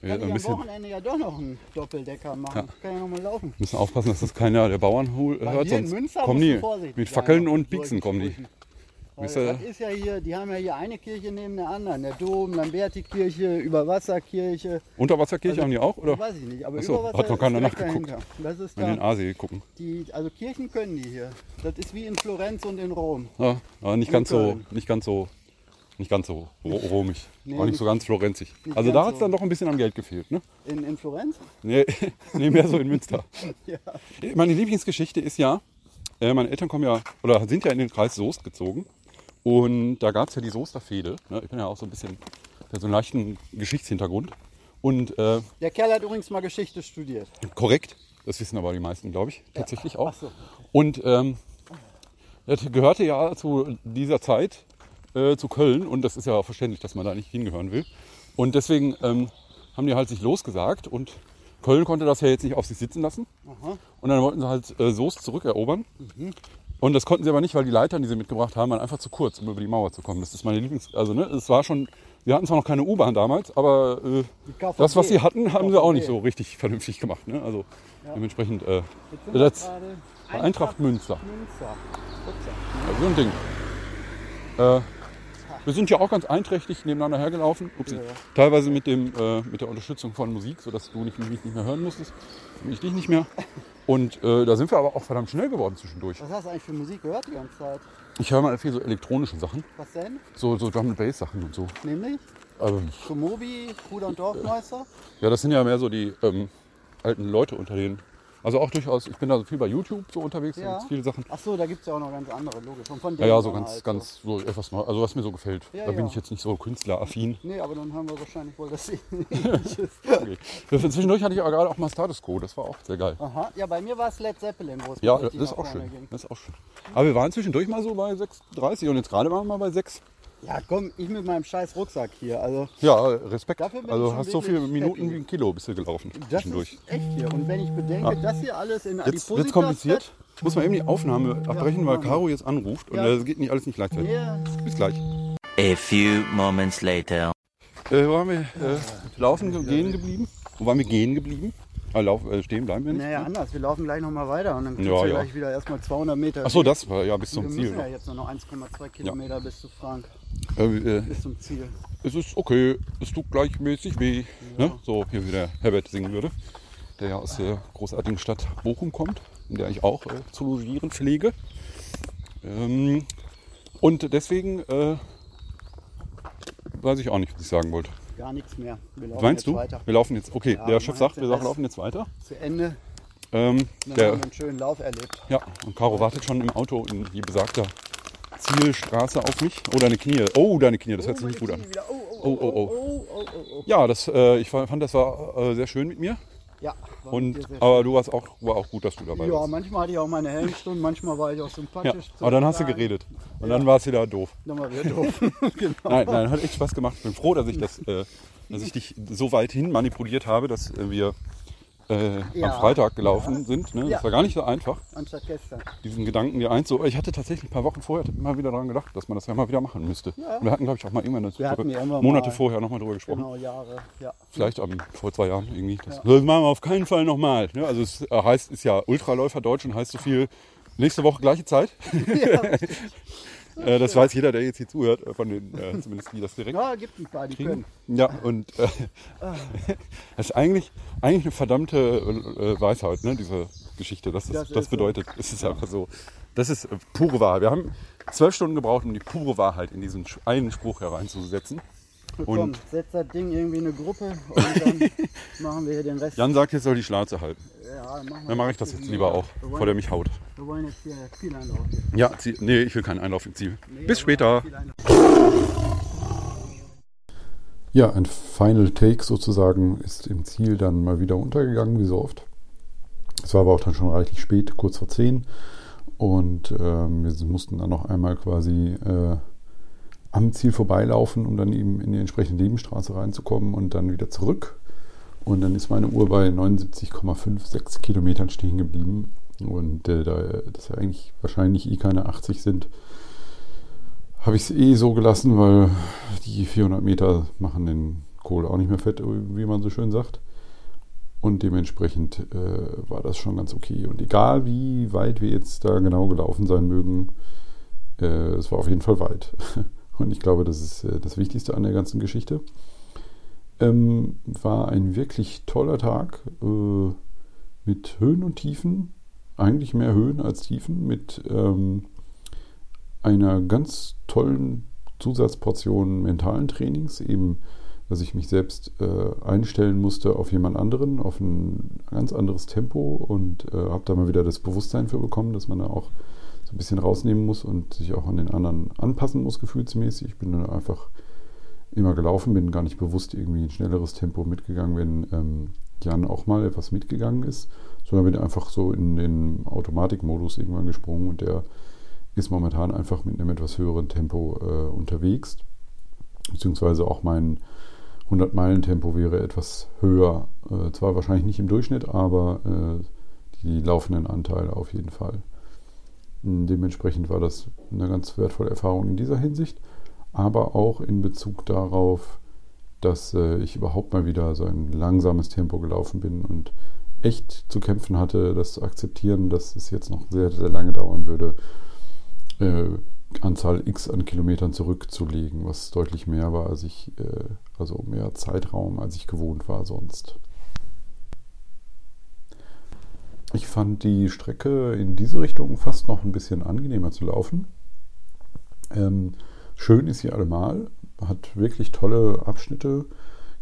Wir kann ich ein am bisschen, Wochenende ja doch noch einen Doppeldecker machen. Kann ja noch mal laufen. müssen aufpassen, dass das keiner der Bauern hört, sonst kommen die mit Fackeln und Pixen kommen die. Weil das ist ja hier, die haben ja hier eine Kirche neben der anderen. Der Dom, Lamberti-Kirche, Überwasserkirche. Unterwasserkirche Also, haben die auch? Oder? Weiß ich nicht, aber Ach so, Überwasser hat noch keiner nachgeguckt. Das ist In den da, Aasee gucken. die, also Kirchen können die hier. Das ist wie in Florenz und in Rom. Ja, aber nicht In ganz so, nicht ganz so, nicht ganz so ro romig. Nee, auch nicht so nicht- ganz florenzig. Also da hat es so. dann doch ein bisschen am Geld gefehlt, ne? In, in Florenz? Nee, nee, mehr so in Münster. Ja. Meine Lieblingsgeschichte ist ja, äh, meine Eltern kommen ja, oder sind ja in den Kreis Soest gezogen. Und da gab es ja die Soester Fehde. Ne? Ich bin ja auch so ein bisschen, so einen leichten Geschichtshintergrund. Und äh, Der Kerl hat übrigens mal Geschichte studiert. korrekt, das wissen aber die meisten, glaube ich, tatsächlich auch. Ach so. Und ähm, er gehörte ja zu dieser Zeit äh, zu Köln und das ist ja auch verständlich, dass man da nicht hingehören will. Und deswegen ähm, haben die halt sich losgesagt und Köln konnte das ja jetzt nicht auf sich sitzen lassen. Und dann wollten sie halt äh, Soest zurückerobern. Und das konnten sie aber nicht, weil die Leitern, die sie mitgebracht haben, waren einfach zu kurz, um über die Mauer zu kommen. Das ist meine Lieblings... Also ne, es war schon... Wir hatten zwar noch keine U-Bahn damals, aber äh, das, was sie hatten, haben sie auch nicht so richtig vernünftig gemacht. Ne? Also dementsprechend... Äh, Jetzt gerade Eintracht Münster. Münster. Also so ein Ding. Äh, wir sind ja auch ganz einträchtig nebeneinander hergelaufen. Upsi. Teilweise mit, dem, äh, mit der Unterstützung von Musik, sodass du nicht, mich nicht mehr hören musstest. Und ich dich nicht mehr. Und äh, da sind wir aber auch verdammt schnell geworden zwischendurch. Was hast du eigentlich für Musik gehört die ganze Zeit? Ich höre mal viel so elektronische Sachen. Was denn? So, so Drum and Bass Sachen und so. Nämlich? Also, Komobi, Bruder und Dorfmeister? ja, das sind ja mehr so die ähm, alten Leute unter den Also auch durchaus, ich bin da so viel bei YouTube so unterwegs, da Ja. gibt's viele Sachen. Ach so, da gibt es ja auch noch ganz andere, logisch. Und von Ja, ja, so ganz, halt ganz so etwas neu, also was mir so gefällt. Ja, da bin ja. ich jetzt nicht so künstleraffin. Nee, aber dann haben wir wahrscheinlich wohl das Okay. Zwischendurch hatte ich aber gerade auch mal Status Quo, das war auch sehr geil. Aha, ja, bei mir war es Led Zeppelin, wo es Ja, das ist auch schön. ging. Das ist auch schön. Aber wir waren zwischendurch mal so bei 6,30 und jetzt gerade waren wir mal bei 6. Ja, komm, ich mit meinem scheiß Rucksack hier. Also, Ja, Respekt. Dafür bin ich Also hast so viele Minuten happy. wie ein Kilo bist du gelaufen das zwischendurch. ist echt hier. Und wenn ich bedenke, Ja. das hier alles in Jetzt Adipositas wird's kompliziert. Ich muss mal eben die Aufnahme abbrechen, weil Caro jetzt anruft und Ja. das geht nicht alles nicht gleichzeitig. Ja, Bis gleich. A few moments later. Äh, wo waren wir? Äh, laufen, ge- gehen geblieben? Wo waren wir gehen geblieben? Ah, lauf, äh, stehen bleiben wir nicht. naja, anders. Wir laufen gleich nochmal weiter und dann Ja, kriegst du ja. gleich wieder erstmal 200 Meter. Achso, das war ja bis Wir zum Ziel. müssen ja jetzt nur noch 1,2 Kilometer bis zu Frank, Äh, bis zum Ziel. es ist okay, es tut gleichmäßig weh. Ne? So, hier wie der Herbert singen würde, der ja aus der großartigen Stadt Bochum kommt, in der ich auch äh, zu logieren pflege. Ähm, und deswegen äh, weiß ich auch nicht, was ich sagen wollte. Gar nichts mehr. Wir laufen Meinst du? weiter. Wir laufen jetzt, okay, Ja, der Chef sagt, wir laufen jetzt weiter. Zu Ende. Ähm, Dann der, haben wir einen schönen Lauf erlebt. ja, und Caro wartet schon im Auto in die besagte Zielstraße auf mich. Oh, deine Knie. Oh, deine Knie, das hört sich nicht gut an. Oh, oh, Oh, oh, oh. oh, oh, oh, oh. Ja, das, äh, ich fand, das war äh, sehr schön mit mir. Ja, war Und, aber du warst auch, war auch gut, dass du dabei Ja, warst. manchmal hatte ich auch meine hellen Stunden, manchmal war ich auch Ja, sympathisch. aber dann hast du geredet. Und dann war es wieder doof. Dann war wieder doof. genau. Nein, nein, hat echt Spaß gemacht. Ich bin froh, dass ich, das, äh, dass ich dich so weit hin manipuliert habe, dass äh, wir äh, Ja. am Freitag gelaufen sind. Ne? Ja. Das war gar nicht so einfach, Anstatt gestern. diesen Gedanken dir einzu... Ich hatte tatsächlich ein paar Wochen vorher mal wieder daran gedacht, dass man das ja mal wieder machen müsste. Und wir hatten, glaube ich, auch mal irgendwann ja immer Monate mal- vorher nochmal drüber gesprochen. Genau, Jahre. Ja. Vielleicht am, vor zwei Jahren irgendwie. Das, das machen wir auf keinen Fall nochmal. Ne? Also es äh, heißt, ist ja Ultraläufer Deutsch und heißt so viel, nächste Woche gleiche Zeit. Äh, das weiß jeder, der jetzt hier zuhört, äh, von den, äh, zumindest die das direkt ja, gibt ein paar, die kriegen. können. Ja, und äh, das ist eigentlich, eigentlich eine verdammte äh, Weisheit, ne, diese Geschichte. Das, ist, Das das, ist so. bedeutet, es ist einfach so, das ist äh, pure Wahrheit. Wir haben zwölf Stunden gebraucht, um die pure Wahrheit in diesen einen Spruch hereinzusetzen. Komm, Und setz das Ding irgendwie in eine Gruppe und dann machen wir hier den Rest. Jan sagt, jetzt soll die Schnauze halten. Ja, dann mache ich das jetzt lieber auch, Wir bevor wollen, der mich haut. wir wollen jetzt hier Zieleinlauf. hier. Ja, Ziel, nee, ich will keinen Einlauf im Ziel. Nee, Bis später. Ja, ein Final Take sozusagen ist im Ziel dann mal wieder untergegangen, wie so oft. Es war aber auch dann schon reichlich spät, kurz vor 10. Und ähm, wir mussten dann noch einmal quasi äh, am Ziel vorbeilaufen, um dann eben in die entsprechende Nebenstraße reinzukommen und dann wieder zurück. Und dann ist meine Uhr bei 79,56 Kilometern stehen geblieben. Und äh, da das ja eigentlich wahrscheinlich eh keine 80 sind, habe ich es eh so gelassen, weil die 400 Meter machen den Kohl auch nicht mehr fett, wie man so schön sagt. Und dementsprechend äh, war das schon ganz okay. Und egal wie weit wir jetzt da genau gelaufen sein mögen, äh, es war auf jeden Fall weit. Und ich glaube, das ist äh, das Wichtigste an der ganzen Geschichte. Ähm, war ein wirklich toller Tag äh, mit Höhen und Tiefen. Eigentlich mehr Höhen als Tiefen, mit ähm, einer ganz tollen Zusatzportion mentalen Trainings, eben, dass ich mich selbst äh, einstellen musste auf jemand anderen, auf ein ganz anderes Tempo und äh, habe da mal wieder das Bewusstsein für bekommen, dass man da auch so ein bisschen rausnehmen muss und sich auch an den anderen anpassen muss, gefühlsmäßig. Ich bin dann einfach immer gelaufen, bin gar nicht bewusst irgendwie ein schnelleres Tempo mitgegangen, wenn ähm, Jan auch mal etwas mitgegangen ist, sondern bin einfach so in den Automatikmodus irgendwann gesprungen und der ist momentan einfach mit einem etwas höheren Tempo äh, unterwegs. Beziehungsweise auch mein 100-Meilen-Tempo wäre etwas höher. Äh, zwar wahrscheinlich nicht im Durchschnitt, aber äh, die laufenden Anteile auf jeden Fall. Dementsprechend war das eine ganz wertvolle Erfahrung in dieser Hinsicht, aber auch in Bezug darauf, dass äh, ich überhaupt mal wieder so ein langsames Tempo gelaufen bin und echt zu kämpfen hatte, das zu akzeptieren, dass es jetzt noch sehr, sehr lange dauern würde, äh, Anzahl X an Kilometern zurückzulegen, was deutlich mehr war, als ich, äh, also mehr Zeitraum, als ich gewohnt war sonst. Ich fand die Strecke in diese Richtung fast noch ein bisschen angenehmer zu laufen. Ähm, schön ist sie allemal, hat wirklich tolle Abschnitte.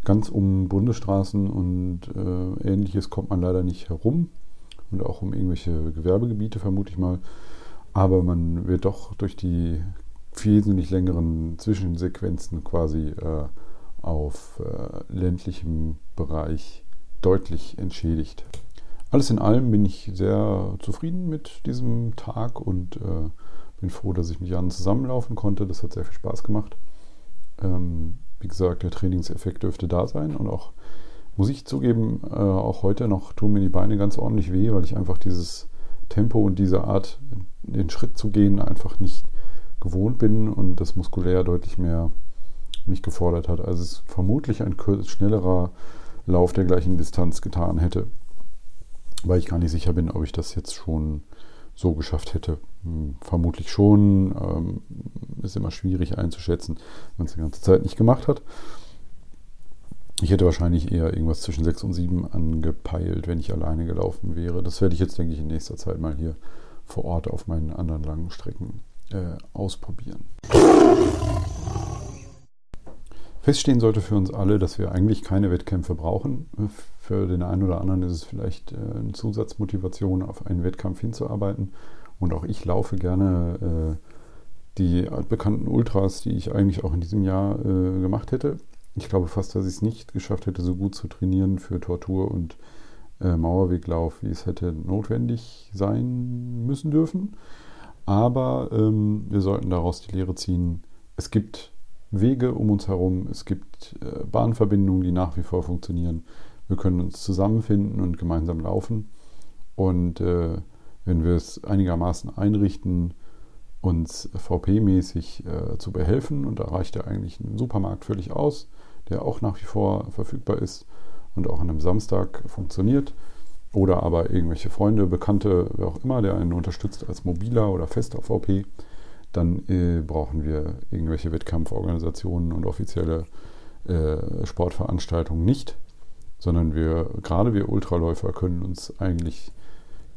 Ganz um Bundesstraßen und äh, ähnliches kommt man leider nicht herum. und auch um irgendwelche Gewerbegebiete, vermute ich mal. Aber man wird doch durch die wesentlich längeren Zwischensequenzen quasi äh, auf äh, ländlichem Bereich deutlich entschädigt. Alles in allem bin ich sehr zufrieden mit diesem Tag und äh, bin froh, dass ich mit Jan zusammenlaufen konnte. Das hat sehr viel Spaß gemacht. Ähm, wie gesagt, der Trainingseffekt dürfte da sein und auch, muss ich zugeben, äh, auch heute noch tun mir die Beine ganz ordentlich weh, weil ich einfach dieses Tempo und diese Art, den Schritt zu gehen, einfach nicht gewohnt bin und das muskulär deutlich mehr mich gefordert hat, als es vermutlich ein schnellerer Lauf der gleichen Distanz getan hätte. Weil ich gar nicht sicher bin, ob ich das jetzt schon so geschafft hätte. Hm, vermutlich schon. Ähm, ist immer schwierig einzuschätzen, wenn es die ganze Zeit nicht gemacht hat. Ich hätte wahrscheinlich eher irgendwas zwischen 6 und 7 angepeilt, wenn ich alleine gelaufen wäre. Das werde ich jetzt, denke ich, in nächster Zeit mal hier vor Ort auf meinen anderen langen Strecken äh, ausprobieren. Feststehen sollte für uns alle, dass wir eigentlich keine Wettkämpfe brauchen. Für den einen oder anderen ist es vielleicht äh, eine Zusatzmotivation, auf einen Wettkampf hinzuarbeiten. Und auch ich laufe gerne äh, die altbekannten Ultras, die ich eigentlich auch in diesem Jahr äh, gemacht hätte. Ich glaube fast, dass ich es nicht geschafft hätte, so gut zu trainieren für Tortur und Mauerweglauf, wie es hätte notwendig sein müssen dürfen. Aber ähm, wir sollten daraus die Lehre ziehen, es gibt Wege um uns herum, es gibt äh, Bahnverbindungen, die nach wie vor funktionieren. Wir können uns zusammenfinden und gemeinsam laufen. Und äh, wenn wir es einigermaßen einrichten, uns VP-mäßig äh, zu behelfen, und da reicht ja eigentlich ein Supermarkt völlig aus, der auch nach wie vor verfügbar ist und auch an einem Samstag funktioniert, oder aber irgendwelche Freunde, Bekannte, wer auch immer, der einen unterstützt als mobiler oder fester VP, dann äh, brauchen wir irgendwelche Wettkampforganisationen und offizielle äh, Sportveranstaltungen nicht, sondern wir, gerade wir Ultraläufer, können uns eigentlich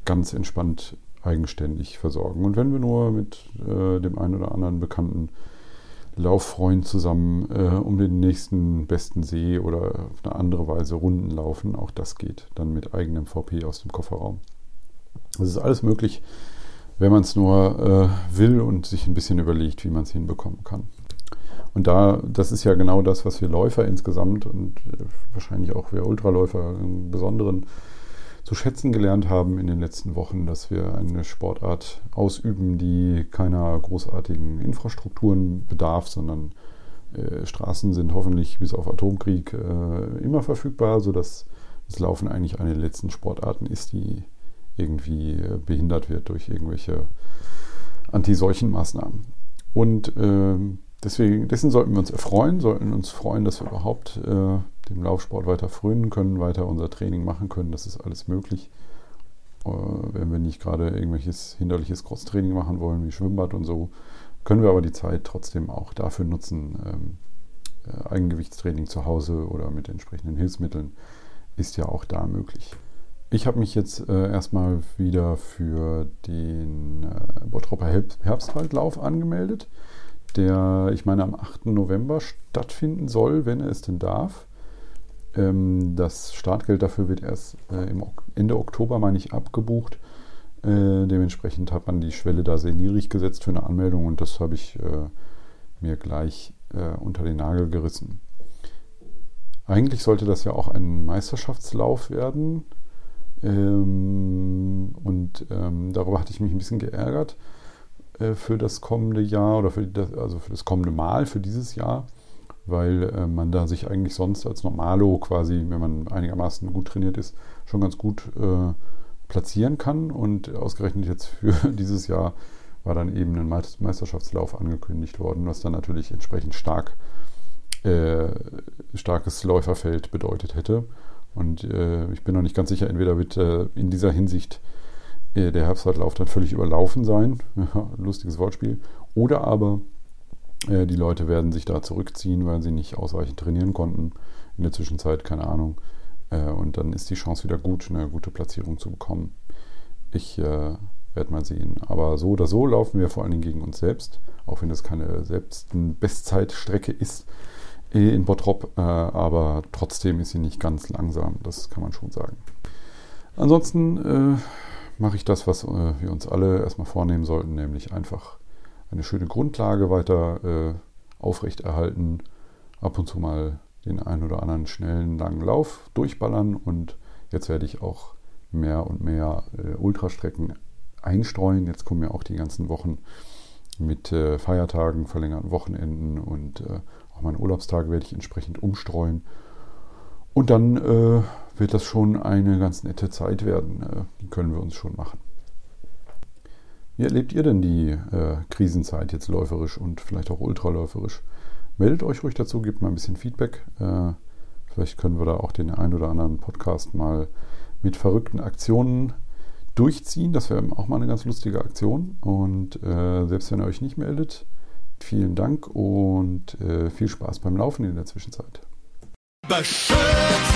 ganz entspannt eigenständig versorgen. Und wenn wir nur mit äh, dem einen oder anderen bekannten Lauffreund zusammen äh, um den nächsten besten See oder auf eine andere Weise Runden laufen, auch das geht dann mit eigenem VP aus dem Kofferraum. Das ist alles möglich, wenn man es nur äh, will und sich ein bisschen überlegt, wie man es hinbekommen kann. Und da, das ist ja genau das, was wir Läufer insgesamt und äh, wahrscheinlich auch wir Ultraläufer im Besonderen zu schätzen gelernt haben in den letzten Wochen, dass wir eine Sportart ausüben, die keiner großartigen Infrastrukturen bedarf, sondern äh, Straßen sind hoffentlich bis auf Atomkrieg äh, immer verfügbar, sodass das Laufen eigentlich eine der letzten Sportarten ist, die irgendwie äh, behindert wird durch irgendwelche Anti-Seuchen-Maßnahmen. Und äh, deswegen, dessen sollten wir uns erfreuen, sollten uns freuen, dass wir überhaupt äh, dem Laufsport weiter frönen können, weiter unser Training machen können. Das ist alles möglich. Äh, wenn wir nicht gerade irgendwelches hinderliches Crosstraining machen wollen, wie Schwimmbad und so, können wir aber die Zeit trotzdem auch dafür nutzen. Ähm, äh, Eigengewichtstraining zu Hause oder mit entsprechenden Hilfsmitteln ist ja auch da möglich. Ich habe mich jetzt äh, erstmal wieder für den äh, Bottropper Herbstwaldlauf angemeldet, der, ich meine, am 8. November stattfinden soll, wenn er es denn darf. Ähm, das Startgeld dafür wird erst äh, im Ende Oktober, meine ich, abgebucht. Äh, dementsprechend hat man die Schwelle da sehr niedrig gesetzt für eine Anmeldung und das habe ich äh, mir gleich äh, unter den Nagel gerissen. Eigentlich sollte das ja auch ein Meisterschaftslauf werden ähm, und ähm, darüber hatte ich mich ein bisschen geärgert äh, für das kommende Jahr oder für das, also für das kommende Mal, für dieses Jahr, weil äh, man da sich eigentlich sonst als Normalo quasi, wenn man einigermaßen gut trainiert ist, schon ganz gut äh, platzieren kann. Und ausgerechnet jetzt für dieses Jahr war dann eben ein Meisterschaftslauf angekündigt worden, was dann natürlich entsprechend stark äh, starkes Läuferfeld bedeutet hätte. Und äh, ich bin noch nicht ganz sicher, entweder wird äh, in dieser Hinsicht äh, der Herbstradlauf dann völlig überlaufen sein, lustiges Wortspiel, oder aber äh, die Leute werden sich da zurückziehen, weil sie nicht ausreichend trainieren konnten in der Zwischenzeit, keine Ahnung. Äh, und dann ist die Chance wieder gut, eine gute Platzierung zu bekommen. Ich äh, werde mal sehen. Aber so oder so laufen wir vor allen Dingen gegen uns selbst, auch wenn das keine selbst Bestzeitstrecke ist in Bottrop, äh, aber trotzdem ist sie nicht ganz langsam, das kann man schon sagen. Ansonsten äh, mache ich das, was äh, wir uns alle erstmal vornehmen sollten, nämlich einfach eine schöne Grundlage weiter äh, aufrechterhalten, ab und zu mal den einen oder anderen schnellen, langen Lauf durchballern und jetzt werde ich auch mehr und mehr äh, Ultrastrecken einstreuen. Jetzt kommen ja auch die ganzen Wochen mit äh, Feiertagen, verlängerten Wochenenden und äh, auch meine Urlaubstage werde ich entsprechend umstreuen. Und dann äh, wird das schon eine ganz nette Zeit werden. Äh, die können wir uns schon machen. Wie erlebt ihr denn die äh, Krisenzeit jetzt läuferisch und vielleicht auch ultraläuferisch? Meldet euch ruhig dazu, gebt mal ein bisschen Feedback. Äh, vielleicht können wir da auch den ein oder anderen Podcast mal mit verrückten Aktionen durchziehen. Das wäre auch mal eine ganz lustige Aktion. Und äh, selbst wenn ihr euch nicht meldet, vielen Dank und äh, viel Spaß beim Laufen in der Zwischenzeit. Beschütze